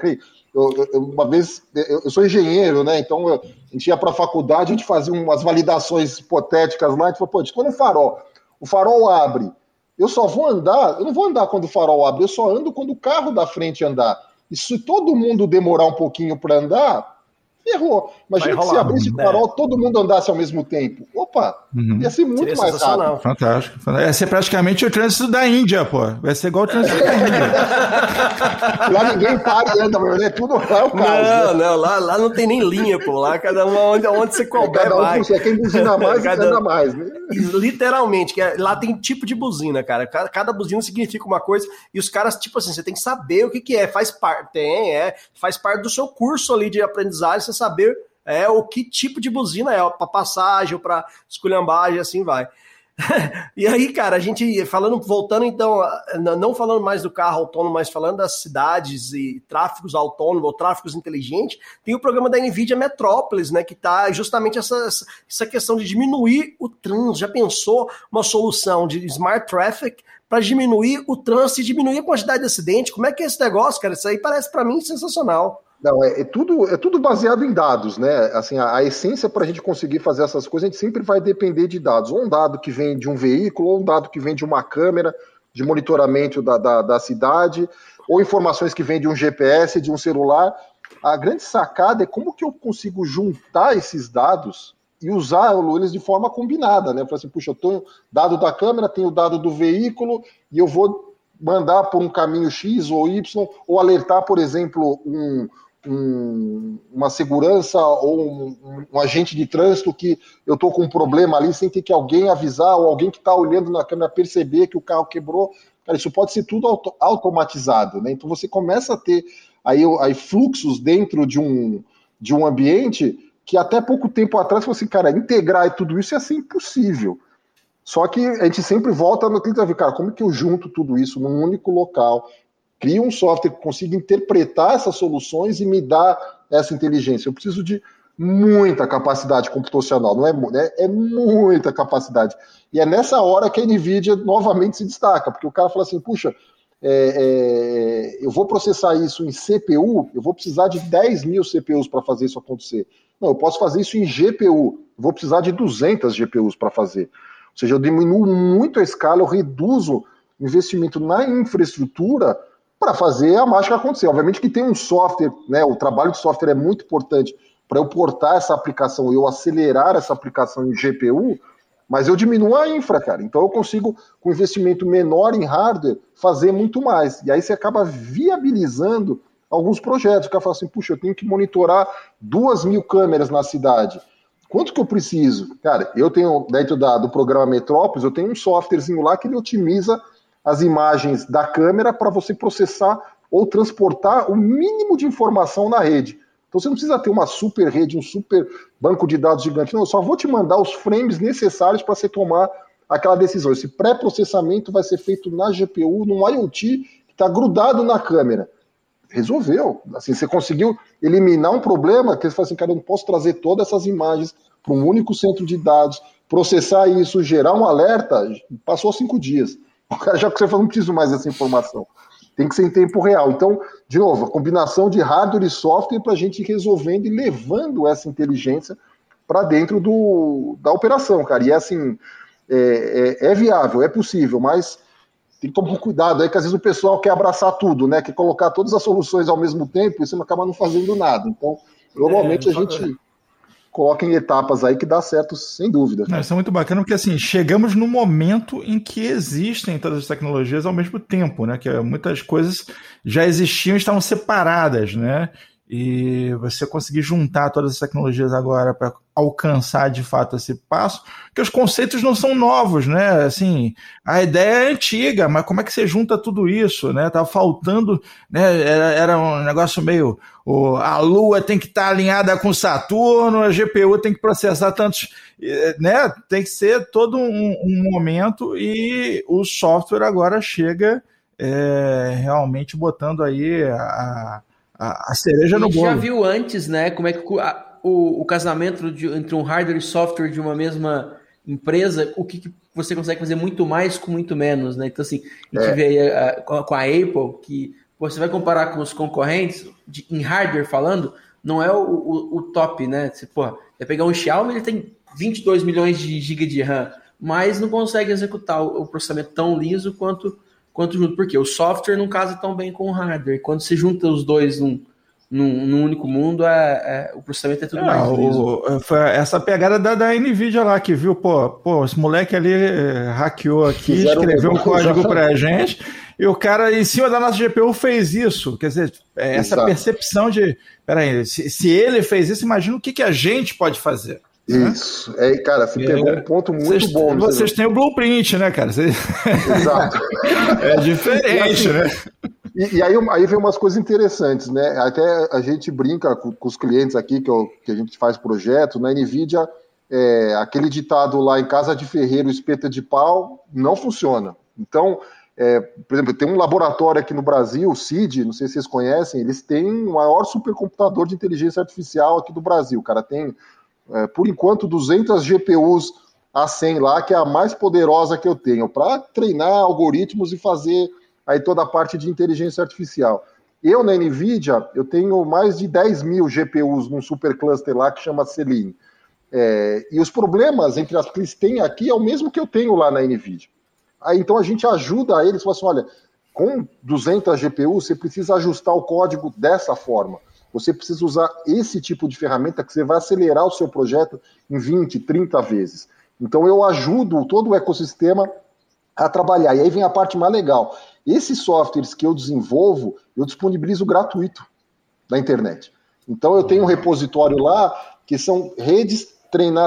Eu, eu, uma vez, eu, eu, sou engenheiro, né? Então a gente ia para a faculdade, a gente fazia umas validações hipotéticas lá. A gente falou, pô, quando o farol, o farol abre, eu só vou andar, eu não vou andar quando o farol abre, eu só ando quando o carro da frente andar. E se todo mundo demorar um pouquinho para andar, ferrou. Imagina que se abrisse o farol, todo mundo andasse ao mesmo tempo. Opa, uhum. ia ser muito Seria mais rápido. Fantástico. Ia ser praticamente o trânsito da Índia, pô. Vai ser igual o trânsito da Índia. lá ninguém para mas é tudo lá o caos. Não, né? não, lá, lá não tem nem linha, pô. Lá cada um onde, onde você couber cada um vai. Você, quem buzina mais, cada... anda mais. Né? Literalmente, que é, lá tem tipo de buzina, cara. Cada, cada buzina significa uma coisa e os caras, tipo assim, você tem que saber o que que é. Faz parte, tem, é, faz parte do seu curso ali de aprendizagem, você saber é o que tipo de buzina é, para passagem para esculhambagem, assim vai. e aí, cara, a gente falando, voltando então, não falando mais do carro autônomo, mas falando das cidades e tráfegos autônomos ou tráfegos inteligentes, tem o programa da NVIDIA Metrópolis, né, que tá justamente essa, essa questão de diminuir o trânsito. Já pensou uma solução de smart traffic para diminuir o trânsito e diminuir a quantidade de acidente? Como é que é esse negócio, cara? Isso aí parece para mim sensacional. Não, é, é, tudo, é tudo baseado em dados, né? Assim, a, a essência para a gente conseguir fazer essas coisas, a gente sempre vai depender de dados. Ou um dado que vem de um veículo, ou um dado que vem de uma câmera de monitoramento da, da, da cidade, ou informações que vêm de um GPS, de um celular. A grande sacada é como que eu consigo juntar esses dados e usar eles de forma combinada, né? Falar assim, puxa, eu tenho dado da câmera, tenho dado do veículo, e eu vou mandar por um caminho X ou Y, ou alertar, por exemplo, um, um, uma segurança ou um, um, agente de trânsito que eu estou com um problema ali sem ter que alguém avisar ou alguém que está olhando na câmera perceber que o carro quebrou. Cara, isso pode ser tudo auto automatizado, né? Então você começa a ter aí, aí fluxos dentro de um, de um ambiente que até pouco tempo atrás você, assim, cara, integrar tudo isso é assim impossível. Só que a gente sempre volta no que ver, cara, como que eu junto tudo isso num único local? Cria um software que consiga interpretar essas soluções e me dar essa inteligência. Eu preciso de muita capacidade computacional, não é, né? é muita capacidade. E é nessa hora que a NVIDIA novamente se destaca, porque o cara fala assim, puxa, é, é, eu vou processar isso em CPU, eu vou precisar de 10 mil CPUs para fazer isso acontecer. Não, eu posso fazer isso em GPU, vou precisar de 200 GPUs para fazer. Ou seja, eu diminuo muito a escala, eu reduzo investimento na infraestrutura para fazer a mágica acontecer. Obviamente que tem um software, né? O trabalho de software é muito importante para eu portar essa aplicação, eu acelerar essa aplicação em GPU, mas eu diminuo a infra, cara. Então eu consigo, com investimento menor em hardware, fazer muito mais. E aí você acaba viabilizando alguns projetos. O cara fala assim, puxa, eu tenho que monitorar duas mil câmeras na cidade. Quanto que eu preciso? Cara, eu tenho, dentro da, do programa Metrópolis, eu tenho um softwarezinho lá que ele otimiza as imagens da câmera para você processar ou transportar o mínimo de informação na rede. Então você não precisa ter uma super rede, um super banco de dados gigante. Não, eu só vou te mandar os frames necessários para você tomar aquela decisão. Esse pré-processamento vai ser feito na GPU, num IoT que está grudado na câmera. Resolveu. Assim, você conseguiu eliminar um problema que você fala assim, cara, eu não posso trazer todas essas imagens para um único centro de dados, processar isso, gerar um alerta. Passou cinco dias. O cara já que você falou, não preciso mais dessa informação. Tem que ser em tempo real. Então, de novo, a combinação de hardware e software para a gente ir resolvendo e levando essa inteligência para dentro do, da operação, cara. E é assim, é, é, é, viável, é possível, mas tem que tomar cuidado aí, que às vezes o pessoal quer abraçar tudo, né? Quer colocar todas as soluções ao mesmo tempo e você acaba não fazendo nada. Então, normalmente é, a gente coloca em etapas aí que dá certo, sem dúvida. Não, isso é muito bacana, porque assim, chegamos no momento em que existem todas as tecnologias ao mesmo tempo, né? Que muitas coisas já existiam e estavam separadas, né? E você conseguir juntar todas as tecnologias agora para alcançar de fato esse passo, que os conceitos não são novos, né? Assim, a ideia é antiga, mas como é que você junta tudo isso, né? Tava faltando, né? Era, era um negócio meio, o, a Lua tem que estar tá alinhada com Saturno, a GPU tem que processar tantos, né? Tem que ser todo um, um momento e o software agora chega é, realmente botando aí a a, a cereja no bolo. já viu antes, né, como é que a, o, o, casamento de, entre um hardware e software de uma mesma empresa, o que, que, você consegue fazer muito mais com muito menos, né? Então, assim, a gente é. vê aí a, com a Apple, que você vai comparar com os concorrentes, de, em hardware falando, não é o, o, o top, né? Você, porra, vai pegar um Xiaomi, ele tem 22 milhões de GB de RAM, mas não consegue executar o, o processamento tão liso quanto quanto junto. Porque o software não casa tão bem com o hardware. Quando se junta os dois num, num, num único mundo, é, é, o processamento é tudo é, mais. O, foi essa pegada da, da Nvidia lá que viu, pô, pô, esse moleque ali é, hackeou aqui, Fizeram escreveu um código pra gente. E o cara em cima da nossa GPU fez isso. Quer dizer, é essa Exato. percepção de. Peraí, se, se ele fez isso, imagina o que, que a gente pode fazer. Isso. É, cara, você pegou um ponto muito vocês, bom. Vocês têm o blueprint, né, cara? Vocês... Exato. é diferente, assim, né? E, e, aí, aí vem umas coisas interessantes, né? Até a gente brinca com, com os clientes aqui, que, eu, que, a gente faz projeto, na NVIDIA, é, aquele ditado lá em casa de ferreiro, espeta de pau, não funciona. Então, é, por exemplo, tem um laboratório aqui no Brasil, o CID, não sei se vocês conhecem, eles têm o maior supercomputador de inteligência artificial aqui do Brasil. O cara tem é, por enquanto, 200 GPUs A100 lá, que é a mais poderosa que eu tenho, para treinar algoritmos e fazer aí toda a parte de inteligência artificial. Eu, na NVIDIA, eu tenho mais de 10 mil GPUs num supercluster lá que chama Selene. É, e os problemas entre as que eles têm aqui é o mesmo que eu tenho lá na NVIDIA. Aí, então a gente ajuda eles, fala assim, olha, com 200 GPUs você precisa ajustar o código dessa forma. Você precisa usar esse tipo de ferramenta que você vai acelerar o seu projeto em 20, 30 vezes. Então eu ajudo todo o ecossistema a trabalhar. E aí vem a parte mais legal. Esses softwares que eu desenvolvo, eu disponibilizo gratuito na internet. Então eu tenho um repositório lá que são redes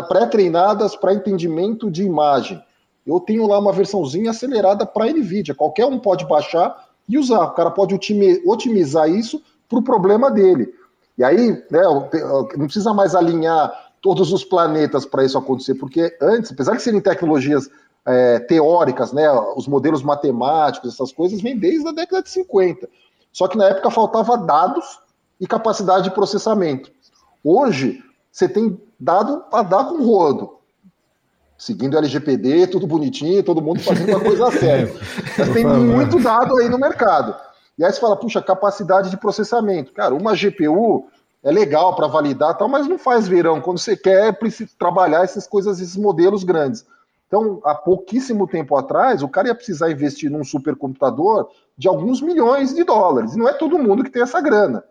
pré-treinadas para entendimento de imagem. Eu tenho lá uma versãozinha acelerada para NVIDIA. Qualquer um pode baixar e usar. O cara pode otimizar isso para o problema dele. E aí, né, não precisa mais alinhar todos os planetas para isso acontecer, porque antes, apesar de serem tecnologias é, teóricas, né, os modelos matemáticos, essas coisas, vêm desde a década de 50. Só que na época faltava dados e capacidade de processamento. Hoje, você tem dado para dar com rodo. Seguindo o LGPD, tudo bonitinho, todo mundo fazendo uma coisa séria. Mas tem muito dado aí no mercado. E aí você fala, puxa, capacidade de processamento. Cara, uma GPU é legal para validar tal, mas não faz verão. Quando você quer trabalhar essas coisas, esses modelos grandes. Então, há pouquíssimo tempo atrás, o cara ia precisar investir num supercomputador de alguns milhões de dólares. E não é todo mundo que tem essa grana.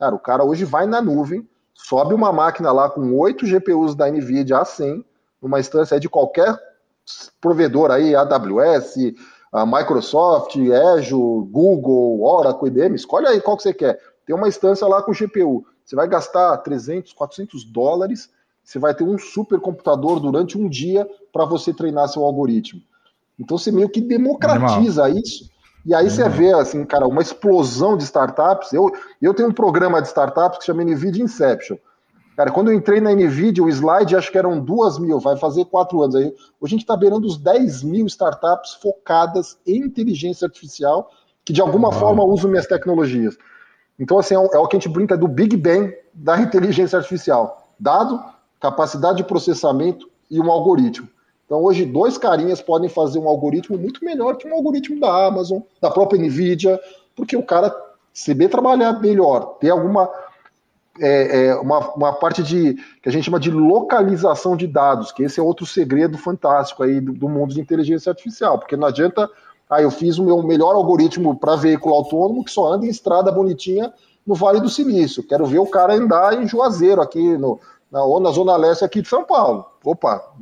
Cara, o cara hoje vai na nuvem, sobe uma máquina lá com oito GPUs da NVIDIA A100, numa instância de qualquer provedor aí, AWS, a Microsoft, Azure, Google, Oracle, IBM, escolhe aí qual que você quer. Tem uma instância lá com GPU. Você vai gastar 300, 400 dólares você vai ter um supercomputador durante um dia para você treinar seu algoritmo. Então você meio que democratiza Animal. isso. E aí você vê, assim, cara, uma explosão de startups. Eu, eu tenho um programa de startups que chama NVIDIA Inception. Cara, quando eu entrei na NVIDIA, o slide acho que eram duas mil, vai fazer quatro anos aí. Hoje a gente está beirando os 10 mil startups focadas em inteligência artificial que de alguma Uau. forma usam minhas tecnologias. Então, assim, é o, é o que a gente brinca do Big Bang da inteligência artificial. Dado, capacidade de processamento e um algoritmo. Então, hoje, dois carinhas podem fazer um algoritmo muito melhor que um algoritmo da Amazon, da própria NVIDIA, porque o cara saber trabalhar melhor, ter alguma é, é, uma, uma parte de que a gente chama de localização de dados, que esse é outro segredo fantástico aí do, do mundo de inteligência artificial, porque não adianta, ah, eu fiz o meu melhor algoritmo para veículo autônomo que só anda em estrada bonitinha no Vale do Silício. Quero ver o cara andar em Juazeiro aqui no, na, ou na Zona Leste aqui de São Paulo. Opa,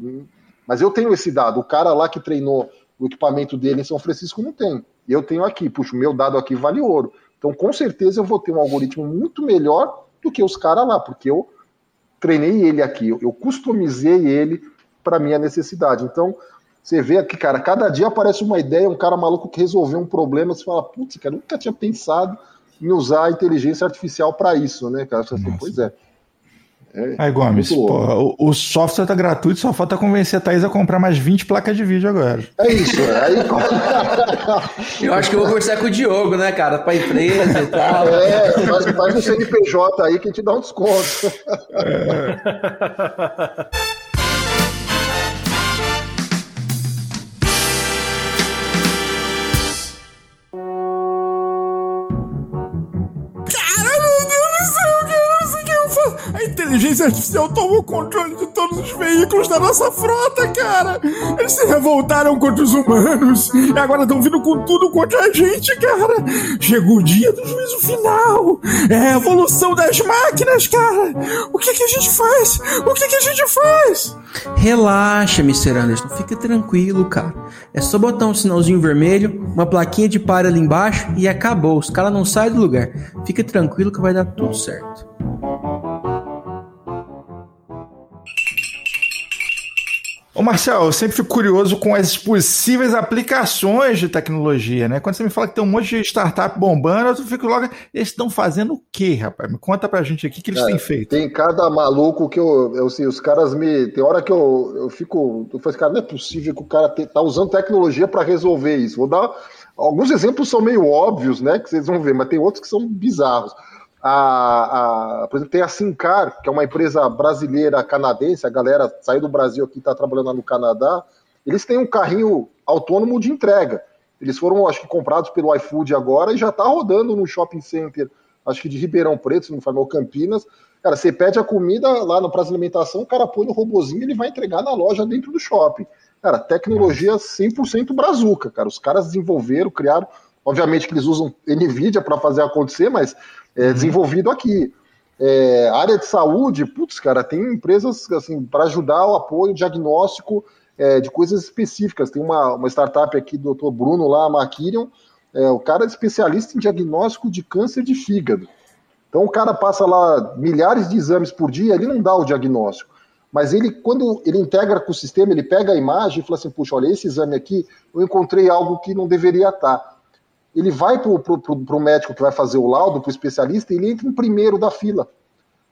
mas eu tenho esse dado. O cara lá que treinou o equipamento dele em São Francisco não tem. Eu tenho aqui. Puxa, o meu dado aqui vale ouro. Então, com certeza, eu vou ter um algoritmo muito melhor do que os caras lá, porque eu treinei ele aqui, eu customizei ele para minha necessidade. Então, você vê aqui, cara, cada dia aparece uma ideia, um cara maluco que resolveu um problema, você fala, putz, cara, nunca tinha pensado em usar a inteligência artificial para isso, né, cara? Você assim, pois é. É, Aí, Gomes, porra, o, o, software tá gratuito, só falta convencer a Thaís a comprar mais 20 placas de vídeo agora. É isso, é. Aí... eu acho que eu vou conversar com o Diogo, né, cara? Pra empresa e tal. É, faz, faz um CNPJ aí que a gente dá um desconto. É. inteligência artificial tomou controle de todos os veículos da nossa frota, cara! Eles se revoltaram contra os humanos e agora estão vindo com tudo contra a gente, cara! Chegou o dia do juízo final! É a evolução das máquinas, cara! O que, que a gente faz? O que, que a gente faz? Relaxa, Mr. Anderson, fica tranquilo, cara. É só botar um sinalzinho vermelho, uma plaquinha de pare ali embaixo e acabou. Os caras não saem do lugar. Fica tranquilo que vai dar tudo certo. Ô Marcel, eu sempre fico curioso com as possíveis aplicações de tecnologia, né? Quando você me fala que tem um monte de startup bombando, eu fico logo. Eles estão fazendo o quê, rapaz? Me conta pra gente aqui o que eles é, têm feito. Tem cada maluco que eu, eu assim, os caras me. Tem hora que eu, eu fico. Eu falo, cara, não é possível que o cara te, tá usando tecnologia para resolver isso. Vou dar. Alguns exemplos são meio óbvios, né? Que vocês vão ver, mas tem outros que são bizarros. A, a, por exemplo, tem a Sincar, que é uma empresa brasileira canadense, a galera saiu do Brasil aqui está trabalhando no Canadá. Eles têm um carrinho autônomo de entrega. Eles foram, acho que, comprados pelo iFood agora e já está rodando no shopping center, acho que de Ribeirão Preto, se não for Campinas. Cara, você pede a comida lá no prazo de alimentação, o cara põe no robozinho ele vai entregar na loja dentro do shopping. Cara, tecnologia 100% brazuca, cara. Os caras desenvolveram, criaram. Obviamente que eles usam NVIDIA para fazer acontecer, mas é, uhum. desenvolvido aqui. É, área de saúde, putz, cara, tem empresas assim para ajudar o apoio diagnóstico é, de coisas específicas. Tem uma, uma startup aqui do Dr. Bruno lá, a Maquirion, é, o cara é especialista em diagnóstico de câncer de fígado. Então o cara passa lá milhares de exames por dia, ele não dá o diagnóstico. Mas ele, quando ele integra com o sistema, ele pega a imagem e fala assim: puxa, olha, esse exame aqui, eu encontrei algo que não deveria estar ele vai para o médico que vai fazer o laudo, para o especialista, e ele entra em primeiro da fila.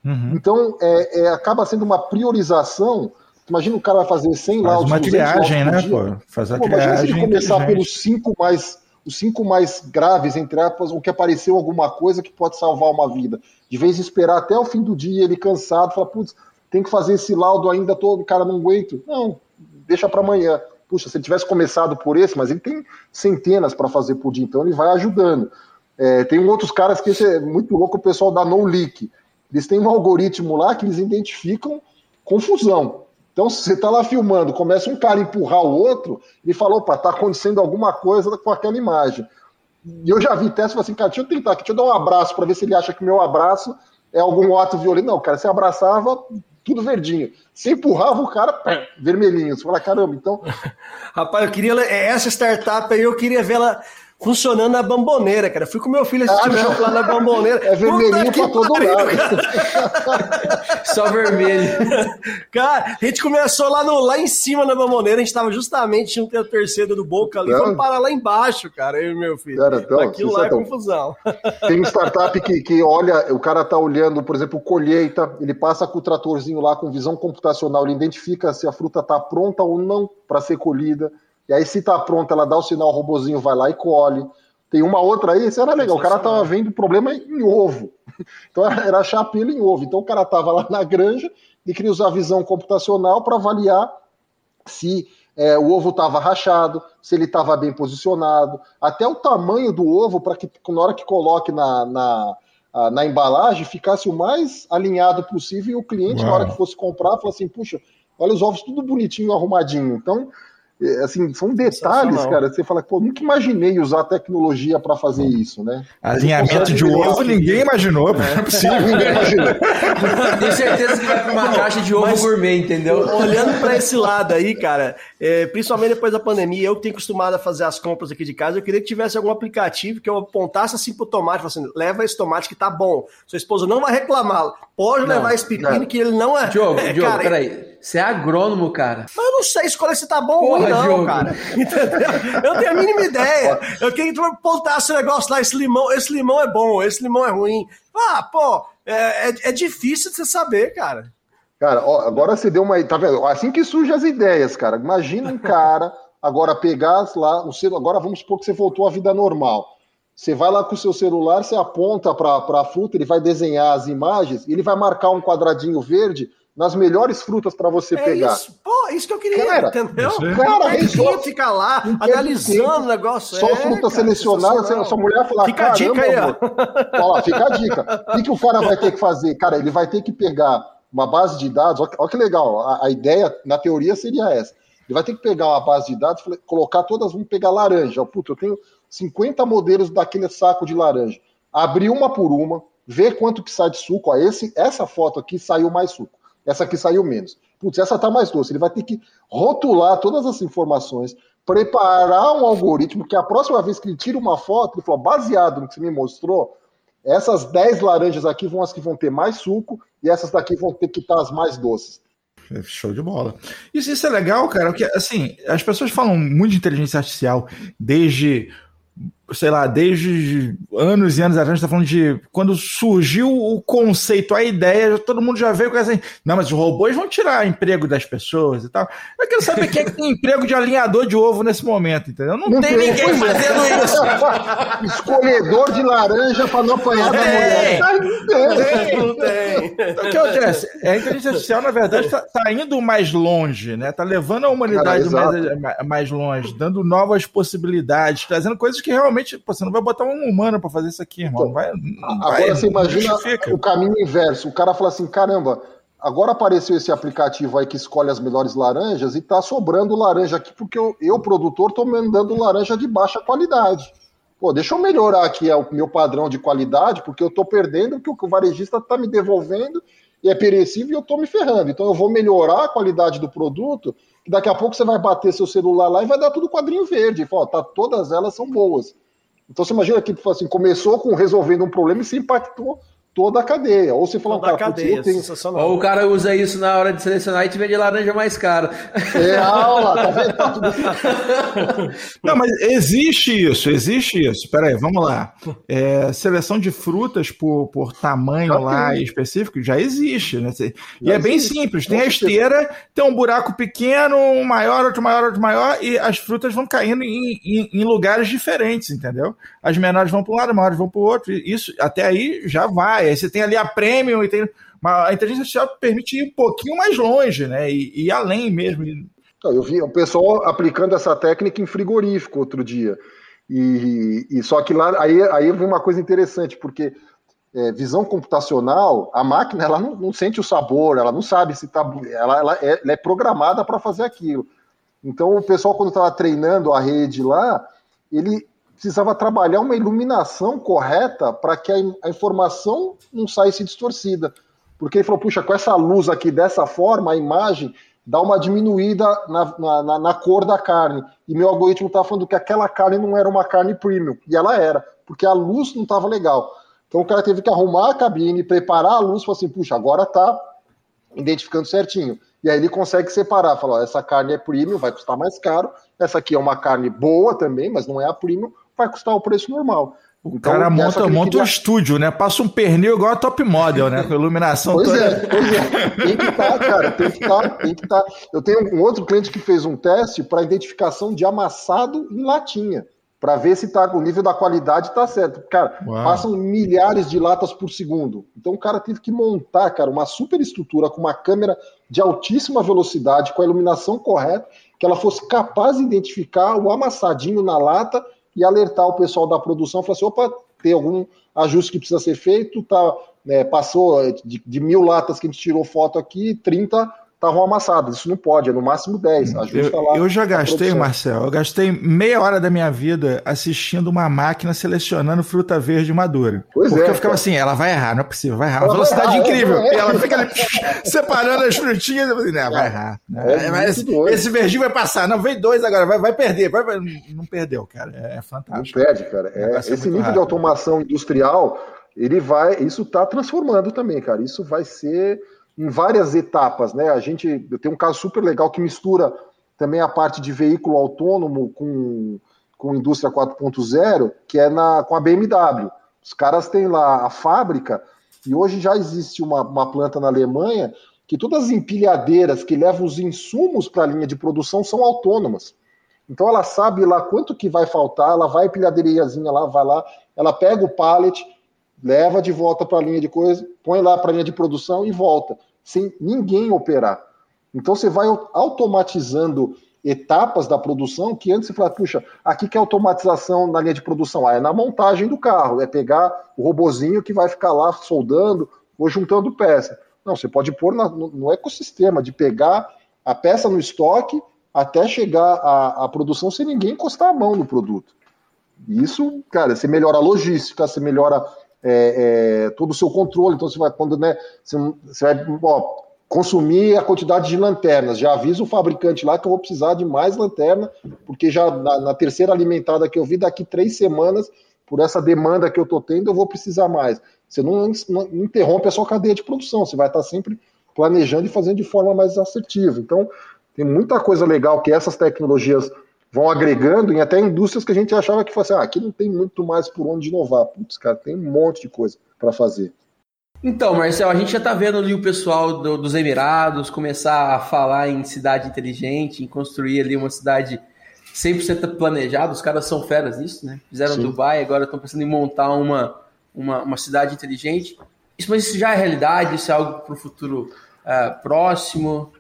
Uhum. Então, é, é, acaba sendo uma priorização. Imagina o cara vai fazer 100 Faz laudos. Uma triagem, né? Pô, fazer a triagem. Imagina se ele começar pelos cinco mais, os cinco mais graves, entre aspas, o que apareceu alguma coisa que pode salvar uma vida. De vez em esperar até o fim do dia, ele cansado, fala, putz, tem que fazer esse laudo ainda todo, cara, não aguento. Não, deixa para amanhã puxa, se ele tivesse começado por esse, mas ele tem centenas para fazer por dia, então ele vai ajudando. É, tem outros caras que é muito louco, o pessoal da No Leak. Eles têm um algoritmo lá que eles identificam confusão. Então, se você está lá filmando, começa um cara a empurrar o outro, ele fala, opa, está acontecendo alguma coisa com aquela imagem. E eu já vi testes, assim, cara, deixa eu tentar aqui, deixa eu dar um abraço para ver se ele acha que meu abraço é algum ato violento. Não, cara, você abraçava, tudo verdinho. Se empurrava o cara, vermelhinho. Você fala, caramba, então. Rapaz, eu queria. Essa startup aí, eu queria ver ela funcionando na bamboneira, cara. Fui com meu filho assistir ah, o show lá na bamboneira. É vermelhinho pra todo lado. Só vermelho. Cara, a gente começou lá, no, lá em cima na mamoneira, a gente tava justamente junto com a torcida do Boca ali, vamos parar lá embaixo, cara, eu e meu filho. Cara, então, Aquilo lá é então, confusão. Tem startup que, que olha, o cara tá olhando, por exemplo, colheita, ele passa com o tratorzinho lá com visão computacional, ele identifica se a fruta tá pronta ou não para ser colhida. E aí, se tá pronta, ela dá o sinal, o robozinho vai lá e colhe. Tem uma outra aí, isso era legal. O cara tava vendo problema em ovo. Então era achar em ovo. Então o cara tava lá na granja e queria usar a visão computacional para avaliar se é, o ovo estava rachado, se ele estava bem posicionado, até o tamanho do ovo, para que na hora que coloque na, na, na, embalagem ficasse o mais alinhado possível e o cliente, Uau. na hora que fosse comprar, falasse assim: puxa, olha os ovos tudo bonitinho, arrumadinho. Então assim, são detalhes, cara. Você fala, pô, nunca imaginei usar tecnologia para fazer isso, né? Alinhamento de ovo ninguém imaginou, é. não é possível. ninguém imaginou. Tenho certeza que vai para uma caixa de ovo Mas, gourmet, entendeu? Olhando para esse lado aí, cara, é, principalmente depois da pandemia, eu que tenho acostumado a fazer as compras aqui de casa, eu queria que tivesse algum aplicativo que eu apontasse assim pro tomate, assim, leva esse tomate que tá bom. Sua esposa não vai reclamar. Pode não, levar esse pepino que ele não é. Diogo, é, Diogo, cara, peraí. Você é agrônomo, cara. Mas eu não sei escolher se tá bom ou ruim, não, Diogo. cara. Entendeu? Eu não tenho a mínima ideia. Eu queria que tu apontasse esse negócio lá, esse limão, esse limão é bom, esse limão é ruim. Ah, pô, é, é, é difícil de você saber, cara. Cara, ó, agora você deu uma. Tá vendo? Assim que surgem as ideias, cara. Imagina um cara agora pegar lá, o celular. Agora vamos supor que você voltou à vida normal. Você vai lá com o seu celular, você aponta para a fruta, ele vai desenhar as imagens, ele vai marcar um quadradinho verde nas melhores frutas para você é pegar. Isso, pô, isso que eu queria, cara, entendeu? Cara, é só ficar lá analisando o negócio. Só é, fruta cara, selecionada, sua mulher falar, fica a dica aí, ó. fica a dica. O que, que o cara vai ter que fazer? Cara, ele vai ter que pegar uma base de dados, olha que legal, a, a, ideia, na teoria, seria essa. Ele vai ter que pegar uma base de dados, colocar todas, vamos pegar laranja. Puta, eu tenho 50 modelos daquele saco de laranja. Abrir uma por uma, ver quanto que sai de suco. Ó, esse, essa foto aqui saiu mais suco, essa aqui saiu menos. Putz, essa tá mais doce. Ele vai ter que rotular todas as informações, preparar um algoritmo que a próxima vez que ele tira uma foto, ele falou, baseado no que você me mostrou, essas 10 laranjas aqui vão as que vão ter mais suco e essas daqui vão ter que estar as mais doces. É, show de bola. Isso, isso é legal, cara, porque assim, as pessoas falam muito de inteligência artificial desde sei lá, desde anos e anos atrás, a gente tá falando de quando surgiu o conceito, a ideia, todo mundo já veio com essa. Não, mas os robôs vão tirar emprego das pessoas e tal. Eu quero saber quem é que tem emprego de alinhador de ovo nesse momento, entendeu? Não, não tem, tem, ninguém fazendo isso. Escolhedor de laranja para não apanhar da mulher. Não tem, não tem. Então, o que acontece? A inteligência artificial, na verdade, está tá indo mais longe, né? Tá levando a humanidade Cara, mais, mais longe, dando novas possibilidades, trazendo coisas que realmente realmente, pô, você não vai botar um humano para fazer isso aqui, irmão. Então, vai, agora vai, você imagina o caminho inverso. O cara fala assim: caramba, agora apareceu esse aplicativo aí que escolhe as melhores laranjas e tá sobrando laranja aqui, porque eu, eu produtor, tô mandando laranja de baixa qualidade. Pô, deixa eu melhorar aqui o meu padrão de qualidade, porque eu tô perdendo o que o varejista tá me devolvendo e é perecível e eu tô me ferrando. Então eu vou melhorar a qualidade do produto, que daqui a pouco você vai bater seu celular lá e vai dar tudo quadrinho verde. Fala, tá, todas elas são boas. Então você imagina que tipo assim, começou com resolvendo um problema e se impactou toda a cadeia. Ou você fala, toda cara, a cadeia, tenho... Ou o cara usa isso na hora de selecionar e te vende laranja mais cara. É aula, tá vendo? Não, mas existe isso, existe isso. Peraí, vamos lá. É, seleção de frutas por, por tamanho já lá tem. específico já existe, né? E já é bem simples. Tem a esteira, tem um buraco pequeno, um maior, outro maior, outro maior, e as frutas vão caindo em, em, em lugares diferentes, entendeu? As menores vão para um lado, as maiores vão para o outro. Isso até aí já vai aí você tem ali a Premium e tem. Mas a inteligência artificial permite ir um pouquinho mais longe, né? E, e além mesmo. Eu vi o pessoal aplicando essa técnica em frigorífico outro dia. E, e só que lá aí, aí vem uma coisa interessante, porque é, visão computacional, a máquina ela não, não, sente o sabor, ela não sabe se tá. Ela, ela, é, ela é programada para fazer aquilo. Então o pessoal, quando estava treinando a rede lá, ele precisava trabalhar uma iluminação correta para que a, informação não saísse distorcida. Porque ele falou, puxa, com essa luz aqui dessa forma, a imagem dá uma diminuída na, na, na cor da carne. E meu algoritmo estava falando que aquela carne não era uma carne premium. E ela era, porque a luz não estava legal. Então o cara teve que arrumar a cabine, preparar a luz, falar assim, puxa, agora tá identificando certinho. E aí ele consegue separar, falar, essa carne é premium, vai custar mais caro, essa aqui é uma carne boa também, mas não é a premium, vai custar o preço normal. O então, cara monta, monta um estúdio, né? Passa um pernil igual a top model, né? Com iluminação pois toda. É, pois é. Tem que estar, tá, cara. Tem que estar, tá, tem que. Tá. Eu tenho um outro cliente que fez um teste para identificação de amassado em latinha. Para ver se tá, o nível da qualidade está certo. Cara, Uau. passam milhares de latas por segundo. Então o cara teve que montar, cara, uma super estrutura com uma câmera de altíssima velocidade, com a iluminação correta, que ela fosse capaz de identificar o amassadinho na lata e alertar o pessoal da produção, falar assim, opa, tem algum ajuste que precisa ser feito, tá, né, passou de, de, mil latas que a gente tirou foto aqui, 30 estavam amassadas. Isso não pode, é no máximo 10. Ajusta eu, lá. Eu já gastei, Marcel, eu gastei meia hora da minha vida assistindo uma máquina selecionando fruta verde madura. Pois Porque é, eu ficava cara. assim, ela vai errar, não é possível, vai errar. Uma velocidade errar, incrível. É, é, ela fica ali, separando as frutinhas. Eu falei, não, vai errar. É, Mas esse, verdinho vai passar. Não, vem dois agora, vai, vai perder. Vai, vai. Não perdeu, cara. É, fantástico. Não perde, cara. É, esse nível rápido. de automação industrial, ele vai. Isso está transformando também, cara. Isso vai ser em várias etapas, né? A gente, eu tenho um caso super legal que mistura também a parte de veículo autônomo com, com indústria 4.0, que é na, com a BMW. Os caras têm lá a fábrica e hoje já existe uma, uma planta na Alemanha que todas as empilhadeiras que levam os insumos para a linha de produção são autônomas. Então ela sabe lá quanto que vai faltar, ela vai empilhadeiriazinha lá, vai lá, ela pega o pallet, leva de volta para a linha de coisa, põe lá para a linha de produção e volta sem ninguém operar. Então você vai automatizando etapas da produção que antes você fala, puxa, aqui que é automatização na linha de produção, ah, é na montagem do carro, é pegar o robozinho que vai ficar lá soldando ou juntando peça. Não, você pode pôr na, no, no, ecossistema de pegar a peça no estoque até chegar à, à produção sem ninguém encostar a mão no produto. Isso, cara, você melhora a logística, você melhora é, é, todo o seu controle. Então, você vai, quando né, você, você vai ó, consumir a quantidade de lanternas, já avisa o fabricante lá que eu vou precisar de mais lanterna, porque já na, na terceira alimentada que eu vi, daqui três semanas, por essa demanda que eu estou tendo, eu vou precisar mais. Você não, não interrompe a sua cadeia de produção, você vai estar sempre planejando e fazendo de forma mais assertiva. Então, tem muita coisa legal que essas tecnologias vão agregando em até indústrias que a gente achava que fosse, ah, aqui não tem muito mais por onde inovar. Putz, cara, tem um monte de coisa para fazer. Então, Marcel, a gente já está vendo ali o pessoal do, dos Emirados começar a falar em cidade inteligente, em construir ali uma cidade 100% planejada. Os caras são feras nisso, né? Fizeram Sim. Dubai, agora estão pensando em montar uma, uma, uma, cidade inteligente. Isso, mas isso já é realidade? Isso é algo para o futuro uh, próximo?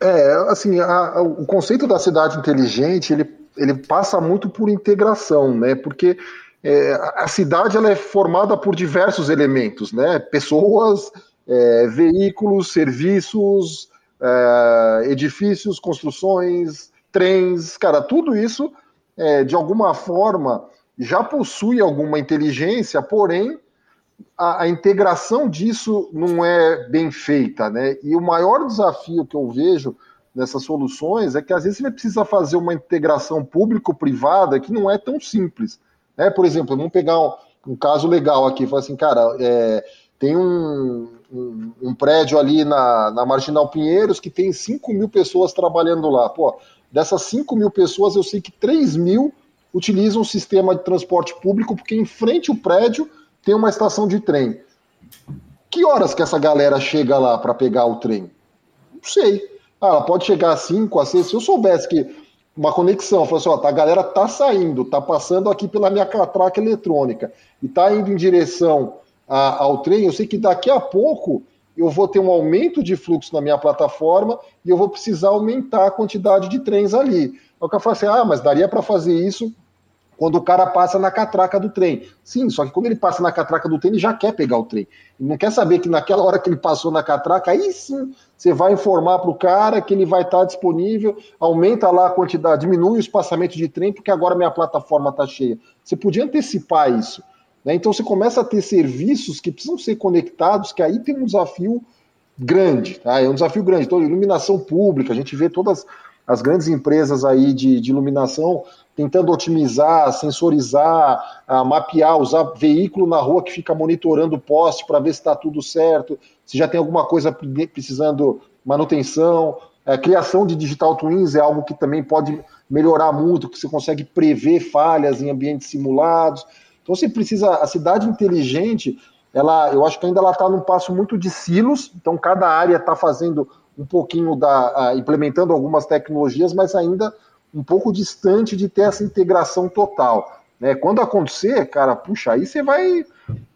É, assim, a, o conceito da cidade inteligente, ele, ele passa muito por integração, né? Porque é, a cidade ela é formada por diversos elementos, né? Pessoas, é, veículos, serviços, é, edifícios, construções, trens, cara, tudo isso, é, de alguma forma, já possui alguma inteligência, porém a, a, integração disso não é bem feita, né? E o maior desafio que eu vejo nessas soluções é que às vezes você precisa fazer uma integração público-privada que não é tão simples. Né? Por exemplo, vamos pegar um, um caso legal aqui, falar assim, cara, é, tem um, um, um, prédio ali na, na Marginal Pinheiros que tem 5 mil pessoas trabalhando lá. Pô, dessas 5 mil pessoas, eu sei que 3 mil utilizam o sistema de transporte público, porque em frente ao prédio tem uma estação de trem. Que horas que essa galera chega lá para pegar o trem? Não sei. Ah, ela pode chegar às 5, às 6. Se eu soubesse que uma conexão, falou assim, ó, tá, a galera tá saindo, tá passando aqui pela minha catraca eletrônica e tá indo em direção a, ao trem, eu sei que daqui a pouco eu vou ter um aumento de fluxo na minha plataforma e eu vou precisar aumentar a quantidade de trens ali. Aí o cara fala assim, ah, mas daria para fazer isso quando o cara passa na catraca do trem. Sim, só que quando ele passa na catraca do trem, ele já quer pegar o trem. Ele não quer saber que naquela hora que ele passou na catraca, aí sim você vai informar para o cara que ele vai estar disponível, aumenta lá a quantidade, diminui o espaçamento de trem, porque agora minha plataforma está cheia. Você podia antecipar isso. Né? Então você começa a ter serviços que precisam ser conectados, que aí tem um desafio grande, tá? É um desafio grande. Então, iluminação pública, a gente vê todas as grandes empresas aí de, de iluminação tentando otimizar, sensorizar, mapear, usar veículo na rua que fica monitorando o poste para ver se está tudo certo, se já tem alguma coisa precisando manutenção. É, criação de digital twins é algo que também pode melhorar muito, que você consegue prever falhas em ambientes simulados. Então você precisa, a cidade inteligente, ela, eu acho que ainda ela está num passo muito de silos, então cada área está fazendo um pouquinho da, implementando algumas tecnologias, mas ainda um pouco distante de ter essa integração total. Né? Quando acontecer, cara, puxa, aí você vai.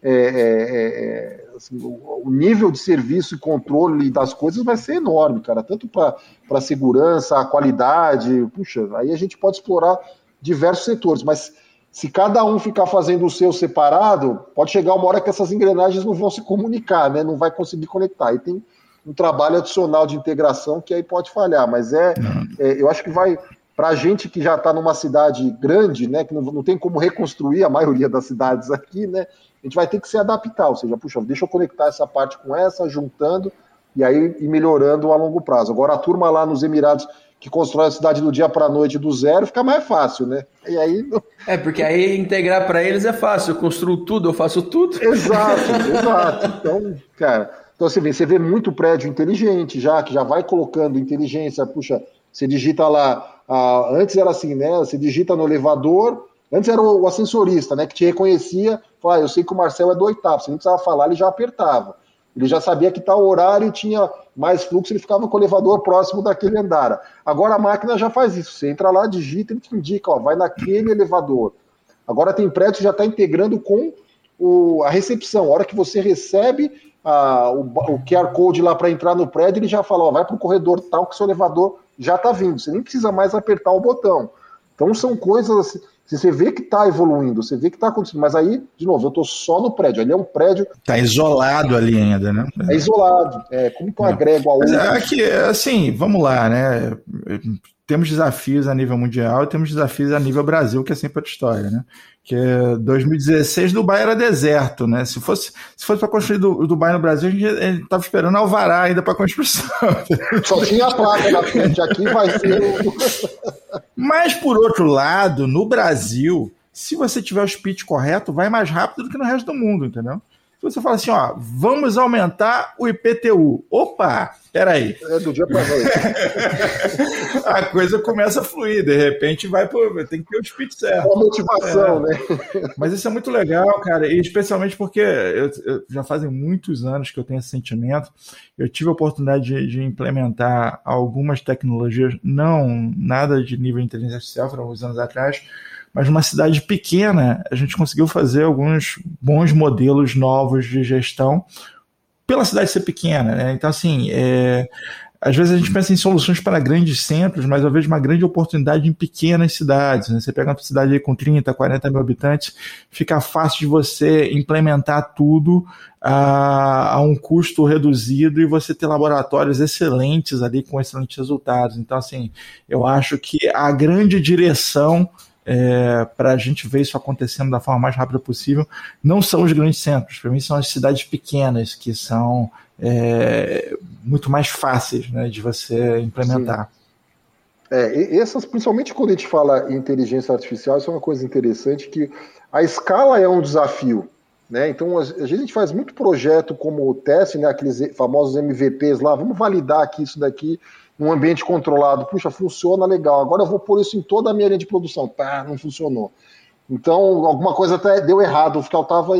É, é, é, assim, o nível de serviço e controle das coisas vai ser enorme, cara, tanto para segurança, a qualidade, puxa, aí a gente pode explorar diversos setores, mas se cada um ficar fazendo o seu separado, pode chegar uma hora que essas engrenagens não vão se comunicar, né? Não vai conseguir conectar. E tem um trabalho adicional de integração que aí pode falhar, mas é, é eu acho que vai para a gente que já está numa cidade grande, né, que não, não, tem como reconstruir a maioria das cidades aqui, né, a gente vai ter que se adaptar, ou seja, puxa, deixa eu conectar essa parte com essa, juntando e aí ir melhorando a longo prazo. Agora a turma lá nos Emirados que constrói a cidade do dia para a noite do zero fica mais fácil, né? E aí é porque aí integrar para eles é fácil. Eu construo tudo, eu faço tudo. Exato, exato. Então, cara, então você vê, você vê muito prédio inteligente já que já vai colocando inteligência. Puxa, você digita lá ah, antes era assim, né? Você digita no elevador. Antes era o, ascensorista, né? Que te reconhecia. Fala, ah, eu sei que o Marcel é do oitavo. Você não precisava falar, ele já apertava. Ele já sabia que tal horário tinha mais fluxo, ele ficava com o elevador próximo daquele andar. Agora a máquina já faz isso. Você entra lá, digita, ele te indica, ó, vai naquele elevador. Agora tem prédio que já está integrando com o, a recepção. A hora que você recebe a, o, o QR Code lá para entrar no prédio, ele já fala, ó, vai para o corredor tal que seu elevador já está vindo, você nem precisa mais apertar o botão. Então são coisas assim, você vê que está evoluindo, você vê que está acontecendo, mas aí, de novo, eu estou só no prédio, ali é um prédio... Está isolado ali ainda, né? É isolado, é, como que eu é. agrego a outra? É que, assim, vamos lá, né? Temos desafios a nível mundial e temos desafios a nível Brasil, que é sempre outra história, né? Que 2016 Dubai era deserto, né? Se fosse, se fosse para construir o Dubai no Brasil, a gente estava esperando alvará ainda para construção. Só tinha a placa na frente, aqui vai ser. Mas por outro lado, no Brasil, se você tiver o speed correto, vai mais rápido do que no resto do mundo, entendeu? Você fala assim, ó, vamos aumentar o IPTU. Opa, peraí. É do dia para noite. a coisa começa a fluir, de repente vai por. Tem que ter o speed certo. Uma motivação, é. né? Mas isso é muito legal, cara, e especialmente porque eu, eu, já fazem muitos anos que eu tenho esse sentimento. Eu tive a oportunidade de, de implementar algumas tecnologias, não nada de nível de inteligência artificial, foram alguns anos atrás mas numa cidade pequena a gente conseguiu fazer alguns bons modelos novos de gestão pela cidade ser pequena, né? Então, assim, é, às vezes a gente pensa em soluções para grandes centros, mas eu vejo uma grande oportunidade em pequenas cidades. Né? Você pega uma cidade com 30, 40 mil habitantes, fica fácil de você implementar tudo a, a, um custo reduzido e você ter laboratórios excelentes ali com excelentes resultados. Então, assim, eu acho que a grande direção é, para a gente ver isso acontecendo da forma mais rápida possível, não são os grandes centros, para mim são as cidades pequenas que são é, muito mais fáceis né, de você implementar. É, essas, principalmente quando a gente fala em inteligência artificial, isso é uma coisa interessante que a escala é um desafio. Né? Então, às vezes a gente faz muito projeto como teste, né, aqueles famosos MVPs lá, vamos validar aqui isso daqui num ambiente controlado, puxa, funciona legal, agora eu vou pôr isso em toda a minha linha de produção. Tá, não funcionou. Então, alguma coisa até deu errado, faltava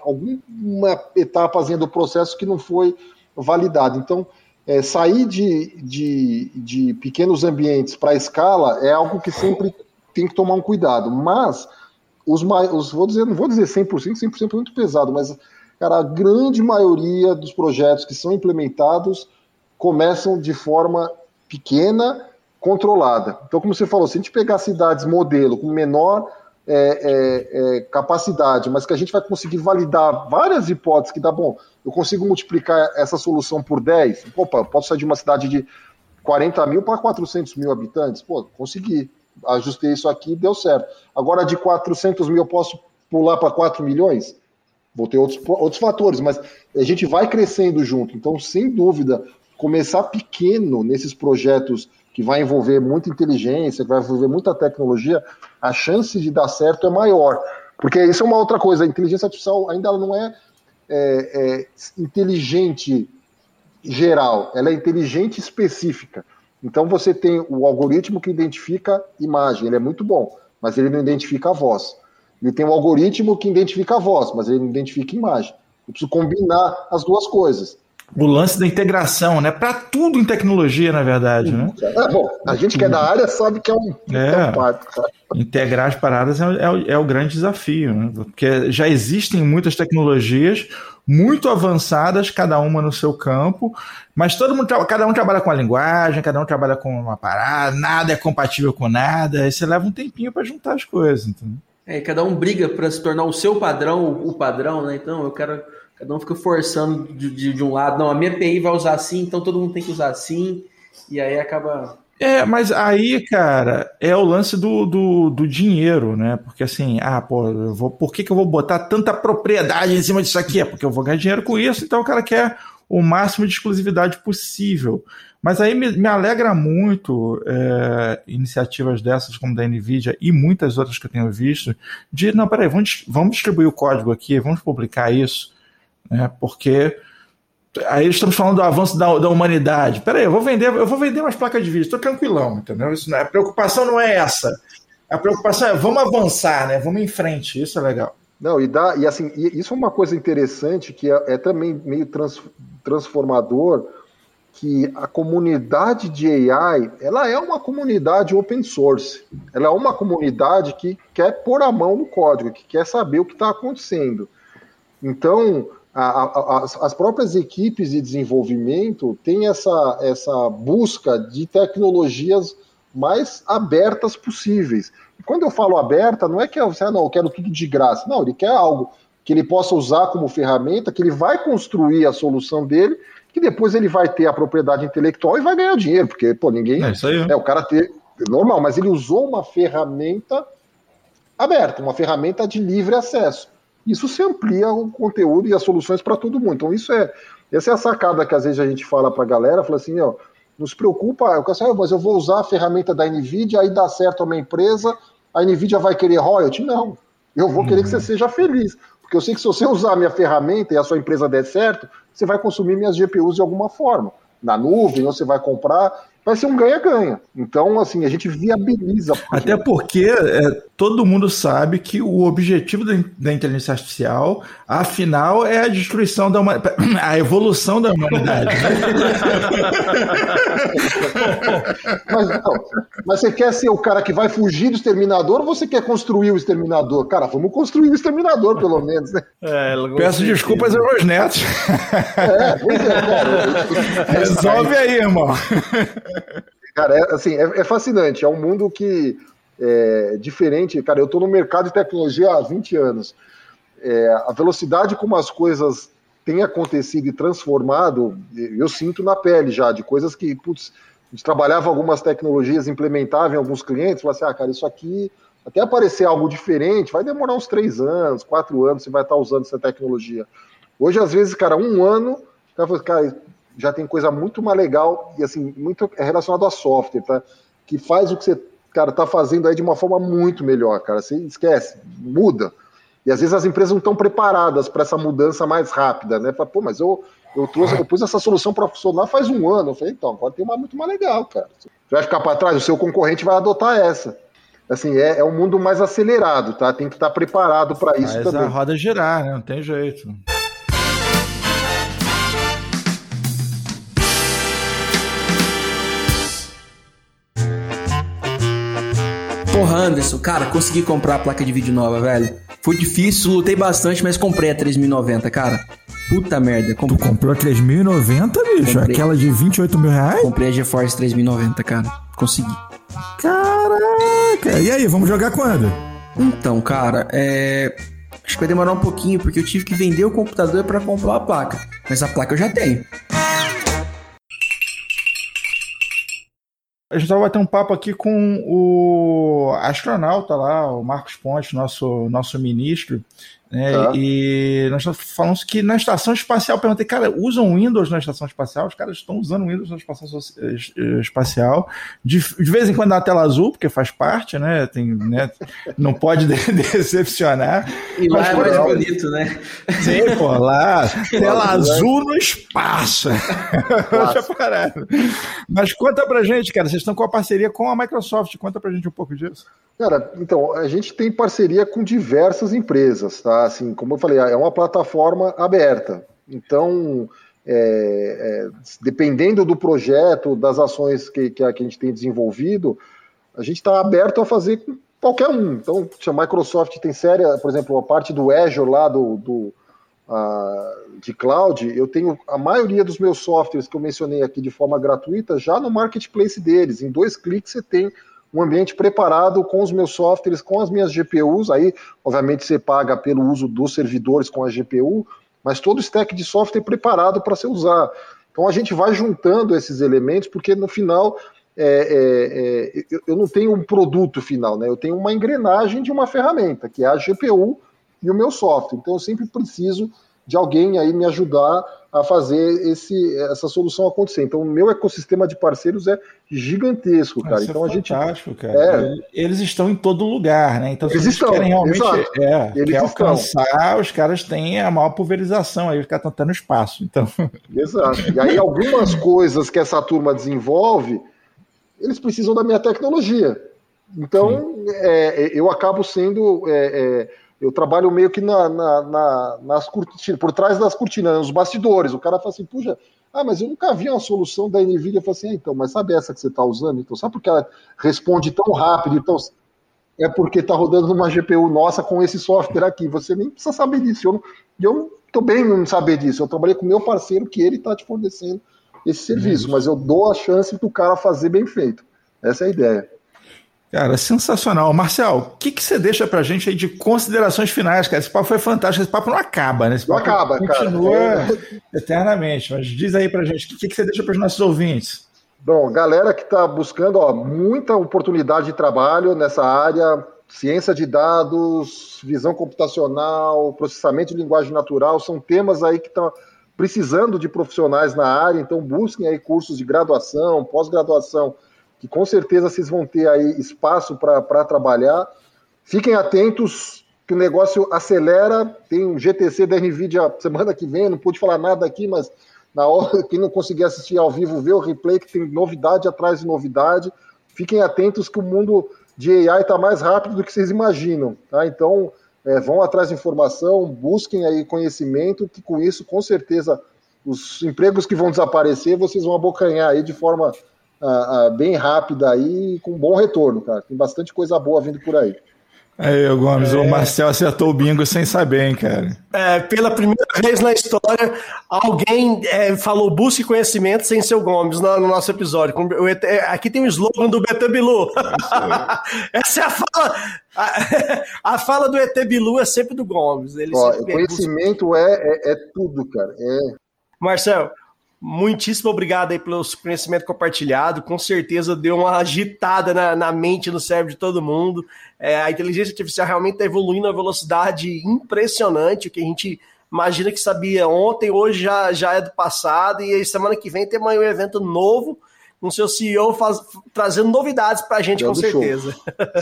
alguma etapazinha do processo que não foi validada. Então, é, sair de, de, de pequenos ambientes para escala é algo que sempre tem que tomar um cuidado. Mas, os, os vou dizer, não vou dizer 100%, 100% é muito pesado, mas, cara, a grande maioria dos projetos que são implementados começam de forma pequena, controlada. Então, como você falou, se a gente pegar cidades modelo com menor é, é, é, capacidade, mas que a gente vai conseguir validar várias hipóteses que dá bom, eu consigo multiplicar essa solução por 10, opa, posso sair de uma cidade de 40 mil para 400 mil habitantes, pô, consegui, ajustei isso aqui, deu certo. Agora de 400 mil eu posso pular para 4 milhões? Vou ter outros, outros fatores, mas a gente vai crescendo junto, então sem dúvida começar pequeno nesses projetos que vai envolver muita inteligência, que vai envolver muita tecnologia, a chance de dar certo é maior. Porque isso é uma outra coisa, a inteligência artificial ainda não é, é, é inteligente geral, ela é inteligente específica. Então você tem o algoritmo que identifica imagem, ele é muito bom, mas ele não identifica a voz. Ele tem o algoritmo que identifica a voz, mas ele não identifica imagem. Eu preciso combinar as duas coisas. O lance da integração, né? Para tudo em tecnologia, na verdade, né? É, bom, a gente que é da área sabe que é um, é, é um parto, Integrar as paradas é, é, é, o grande desafio, né? Porque já existem muitas tecnologias muito avançadas, cada uma no seu campo, mas todo mundo, cada um trabalha com a linguagem, cada um trabalha com uma parada, nada é compatível com nada, aí você leva um tempinho para juntar as coisas, entendeu? É, cada um briga para se tornar o seu padrão, o padrão, né? Então eu quero Cada um fica forçando de, de, de, um lado, não, a minha API vai usar assim, então todo mundo tem que usar assim, e aí acaba. É, mas aí, cara, é o lance do, do, do dinheiro, né? Porque assim, ah, pô, eu vou, por que, que eu vou botar tanta propriedade em cima disso aqui? É porque eu vou ganhar dinheiro com isso, então o cara quer o máximo de exclusividade possível. Mas aí me, me alegra muito é, iniciativas dessas, como da NVIDIA e muitas outras que eu tenho visto, de, não, peraí, vamos, vamos distribuir o código aqui, vamos publicar isso né? Porque aí estamos falando do avanço da, da humanidade. Peraí, eu vou vender, eu vou vender umas placas de vídeo, estou tranquilão, entendeu? Isso não é, a preocupação não é essa. A preocupação é vamos avançar, né? Vamos em frente, isso é legal. Não, e dá, e assim, e isso é uma coisa interessante que é, é também meio trans, transformador, que a comunidade de AI, ela é uma comunidade open source. Ela é uma comunidade que quer pôr a mão no código, que quer saber o que está acontecendo. Então, a, a, as, as próprias equipes de desenvolvimento têm essa, essa busca de tecnologias mais abertas possíveis. E quando eu falo aberta, não é que eu, ah, não, eu quero tudo de graça. Não, ele quer algo que ele possa usar como ferramenta, que ele vai construir a solução dele, que depois ele vai ter a propriedade intelectual e vai ganhar dinheiro, porque, pô, ninguém. É isso aí. É, o cara ter. Normal, mas ele usou uma ferramenta aberta, uma ferramenta de livre acesso isso se amplia o conteúdo e as soluções para todo mundo. Então, isso é. Essa é a sacada que às vezes a gente fala para a galera, fala assim, ó, não se preocupa, eu quero saber, mas eu vou usar a ferramenta da NVIDIA, aí dá certo a minha empresa, a NVIDIA vai querer royalty? Não. Eu vou querer que você uhum. seja feliz. Porque eu sei que se você usar a minha ferramenta e a sua empresa der certo, você vai consumir minhas GPUs de alguma forma. Na nuvem, ou você vai comprar, vai ser um ganha-ganha. Então, assim, a gente viabiliza. Até porque é, todo mundo sabe que o objetivo da, da, inteligência artificial, afinal, é a destruição da humanidade, a evolução da humanidade. mas, não, mas você quer ser o cara que vai fugir do exterminador ou você quer construir o exterminador? Cara, vamos construir o exterminador, pelo menos, né? É, Peço desculpas aos meus netos. É, pois é, cara. Resolve aí, irmão. Cara, é, assim, é, é, fascinante. É um mundo que é diferente. Cara, eu estou no mercado de tecnologia há 20 anos. É, a velocidade como as coisas têm acontecido e transformado, eu sinto na pele já, de coisas que, putz, a gente trabalhava algumas tecnologias, implementava em alguns clientes, falava assim, ah, cara, isso aqui, até aparecer algo diferente, vai demorar uns três anos, quatro anos, você vai estar usando essa tecnologia. Hoje, às vezes, cara, um ano, cara, já tem coisa muito mais legal e assim, muito relacionado a software, tá? Que faz o que você, cara, tá fazendo aí de uma forma muito melhor, cara. Você esquece, muda. E às vezes as empresas não estão preparadas para essa mudança mais rápida, né? Fala, Pô, mas eu, eu trouxe, eu pus essa solução para funcionar faz um ano. Eu falei, então, agora tem uma muito mais legal, cara. Você vai ficar para trás, o seu concorrente vai adotar essa. Assim, é, é um mundo mais acelerado, tá? Tem que estar preparado para isso Mas também. a roda girar, né? Não tem jeito. Porra, Anderson, cara, consegui comprar a placa de vídeo nova, velho. Foi difícil, lutei bastante, mas comprei a 3090, cara. Puta merda. Comp... Tu comprou a 3090, bicho? Comprei. Aquela de 28 mil reais? Comprei a GeForce 3090, cara. Consegui. Caraca! E aí, vamos jogar quando? Então, cara, é. Acho que vai demorar um pouquinho, porque eu tive que vender o computador para comprar a placa. Mas a placa eu já tenho. A gente vai bater um papo aqui com o astronauta lá, o Marcos Ponte, nosso, nosso ministro. Né? Tá. E nós falamos que na estação espacial, perguntei, cara, usam Windows na estação espacial? Os caras estão usando Windows na estação espacial. De, de vez em quando dá tela azul, porque faz parte, né? Tem, né? Não pode decepcionar. E lá é mais bonito, né? Sim, pô, lá, tela azul no espaço. Mas conta pra gente, cara, vocês estão com a parceria com a Microsoft, conta pra gente um pouco disso. Cara, então, a gente tem parceria com diversas empresas, tá? Assim, como eu falei, é uma plataforma aberta. Então, é, é, dependendo do projeto, das ações que, que, a, que a gente tem desenvolvido, a gente está aberto a fazer com qualquer um. Então, a Microsoft tem séria, por exemplo, a parte do Azure lá do, do de cloud, eu tenho a maioria dos meus softwares que eu mencionei aqui de forma gratuita já no marketplace deles. Em dois cliques você tem um ambiente preparado com os meus softwares, com as minhas GPUs. Aí, obviamente, você paga pelo uso dos servidores com a GPU, mas todo o stack de software preparado para você usar. Então a gente vai juntando esses elementos, porque no final é, é, é, eu não tenho um produto final, né? Eu tenho uma engrenagem de uma ferramenta, que é a GPU e o meu software. Então eu sempre preciso de alguém aí me ajudar a fazer esse, essa solução acontecer. Então, o meu ecossistema de parceiros é gigantesco, cara. Isso então é a gente fantástico, cara. É... Eles estão em todo lugar, né? Então, se eles, estão, querem realmente é, eles quer alcançar, os caras têm a maior pulverização aí, os caras estão espaço. Então. Exato. E aí, algumas coisas que essa turma desenvolve, eles precisam da minha tecnologia. Então, é, eu acabo sendo é, é eu trabalho meio que na, na, na, nas cortinas, por trás das cortinas, nos bastidores. O cara fala assim, puxa, ah, mas eu nunca vi uma solução da NVIDIA. Eu falo assim, ah, então, mas sabe essa que você está usando? Então, sabe por que ela responde tão rápido? Então, é porque está rodando numa GPU nossa com esse software aqui. Você nem precisa saber disso. Eu e eu estou bem não saber disso. Eu trabalhei com meu parceiro que ele está te fornecendo esse serviço, uhum. mas eu dou a chance do cara fazer bem feito. Essa é a ideia. Cara, sensacional. Marcel, o que, que você deixa pra gente aí de considerações finais, cara? Esse papo foi fantástico, esse papo não acaba, né? Esse papo não acaba, continua cara. eternamente. Mas diz aí pra gente, o que, que você deixa para os nossos ouvintes? Bom, galera que está buscando ó, muita oportunidade de trabalho nessa área, ciência de dados, visão computacional, processamento de linguagem natural, são temas aí que estão precisando de profissionais na área, então busquem aí cursos de graduação, pós-graduação, que com certeza vocês vão ter aí espaço para trabalhar. Fiquem atentos que o negócio acelera. Tem um GTC da NVIDIA semana que vem, não pude falar nada aqui, mas na hora quem não conseguir assistir ao vivo, vê o replay, que tem novidade atrás de novidade. Fiquem atentos que o mundo de AI está mais rápido do que vocês imaginam. Tá? Então, é, vão atrás de informação, busquem aí conhecimento, que com isso, com certeza, os empregos que vão desaparecer, vocês vão abocanhar aí de forma uh, uh, bem rápida aí com bom retorno, cara. Tem bastante coisa boa vindo por aí. Aí, Gomes, é... o Marcel acertou o bingo sem saber, hein, cara? É, pela primeira vez na história, alguém é, falou busque conhecimento sem ser o Gomes no, no nosso episódio. Aqui tem um slogan do BT Bilu. Essa é a fala. A, a, fala do ET Bilu é sempre do Gomes. Ele Ó, conhecimento é, é, é, tudo, cara. É... Marcel, Muitíssimo obrigado aí pelo conhecimento compartilhado. Com certeza deu uma agitada na, na mente, no cérebro de todo mundo. É, a inteligência artificial realmente está evoluindo a velocidade impressionante. O que a gente imagina que sabia ontem, hoje já, já é do passado. E semana que vem tem um evento novo com seu CEO faz, trazendo novidades para a gente, com certeza.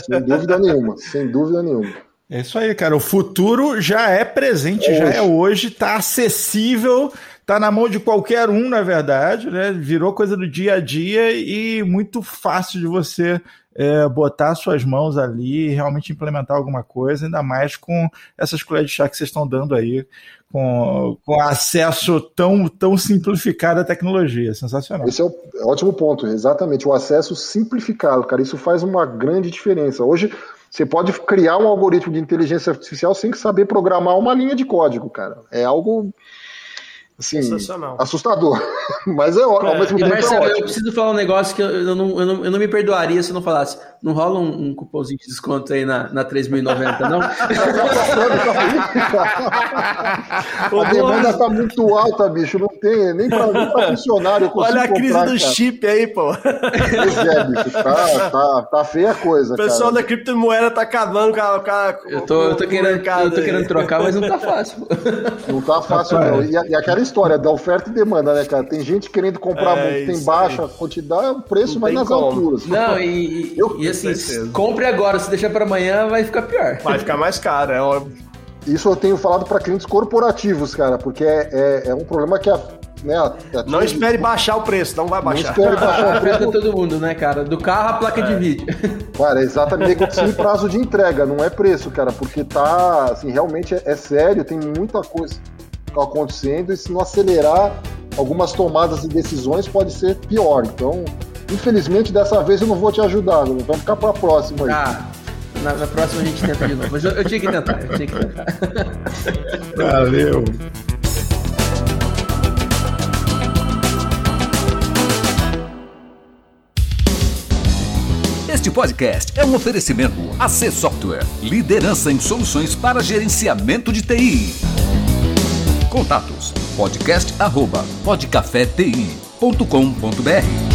Sem dúvida nenhuma, sem dúvida nenhuma. É isso aí, cara. O futuro já é presente, já é hoje, está acessível tá na mão de qualquer um, na verdade, né? Virou coisa do dia a dia e muito fácil de você é, botar suas mãos ali e realmente implementar alguma coisa, ainda mais com essas colheres de chá que vocês estão dando aí, com, com acesso tão, tão simplificado à tecnologia. Sensacional. Esse é o é ótimo ponto, exatamente. O acesso simplificado, cara, isso faz uma grande diferença. Hoje, você pode criar um algoritmo de inteligência artificial sem saber programar uma linha de código, cara. É algo assim, assustador. Mas é, ao é. mesmo tempo. Marcelo, é eu preciso falar um negócio que eu, eu, não, eu, não, eu não me perdoaria se não falasse. Não rola um, um cupomzinho de desconto aí na, na 3.090, não? a demanda tá muito alta, bicho. Não tem, nem para funcionário. Olha a crise comprar, do cara. chip aí, pô. Pois é, bicho. Tá, tá, tá feia a coisa. O pessoal cara. da criptomoeda tá acabando com a. Com a eu, tô, eu, tô querendo, eu tô querendo trocar, mas não tá fácil. Não tá fácil, não. E, e, aquela história da oferta e demanda, né, cara? Tem gente querendo comprar é, muito, tem baixa aí. quantidade, o preço não vai nas como. alturas. Não, e, e, eu, e assim, compre agora, se deixar para amanhã, vai ficar pior. Vai ficar mais caro, é óbvio. Isso eu tenho falado para clientes corporativos, cara, porque é, é, é um problema que a né, a, a não espere baixar o preço, não vai baixar. Não espere baixar o preço para todo mundo, né, cara? Do carro a placa é. de vídeo. Cara, é exatamente negocia prazo de entrega, não é preço, cara, porque tá, assim, realmente é, é sério, tem muita coisa acontecendo e se não acelerar algumas tomadas de decisões pode ser pior. Então, infelizmente dessa vez eu não vou te ajudar, vamos ficar para a próxima aí. Ah. Na, na, próxima a gente tenta de novo. Mas eu, eu tinha que tentar, eu tinha que tentar. Valeu. Este podcast é um oferecimento AC Software, liderança em soluções para gerenciamento de TI. Contatos. Podcast@podcafeti.com.br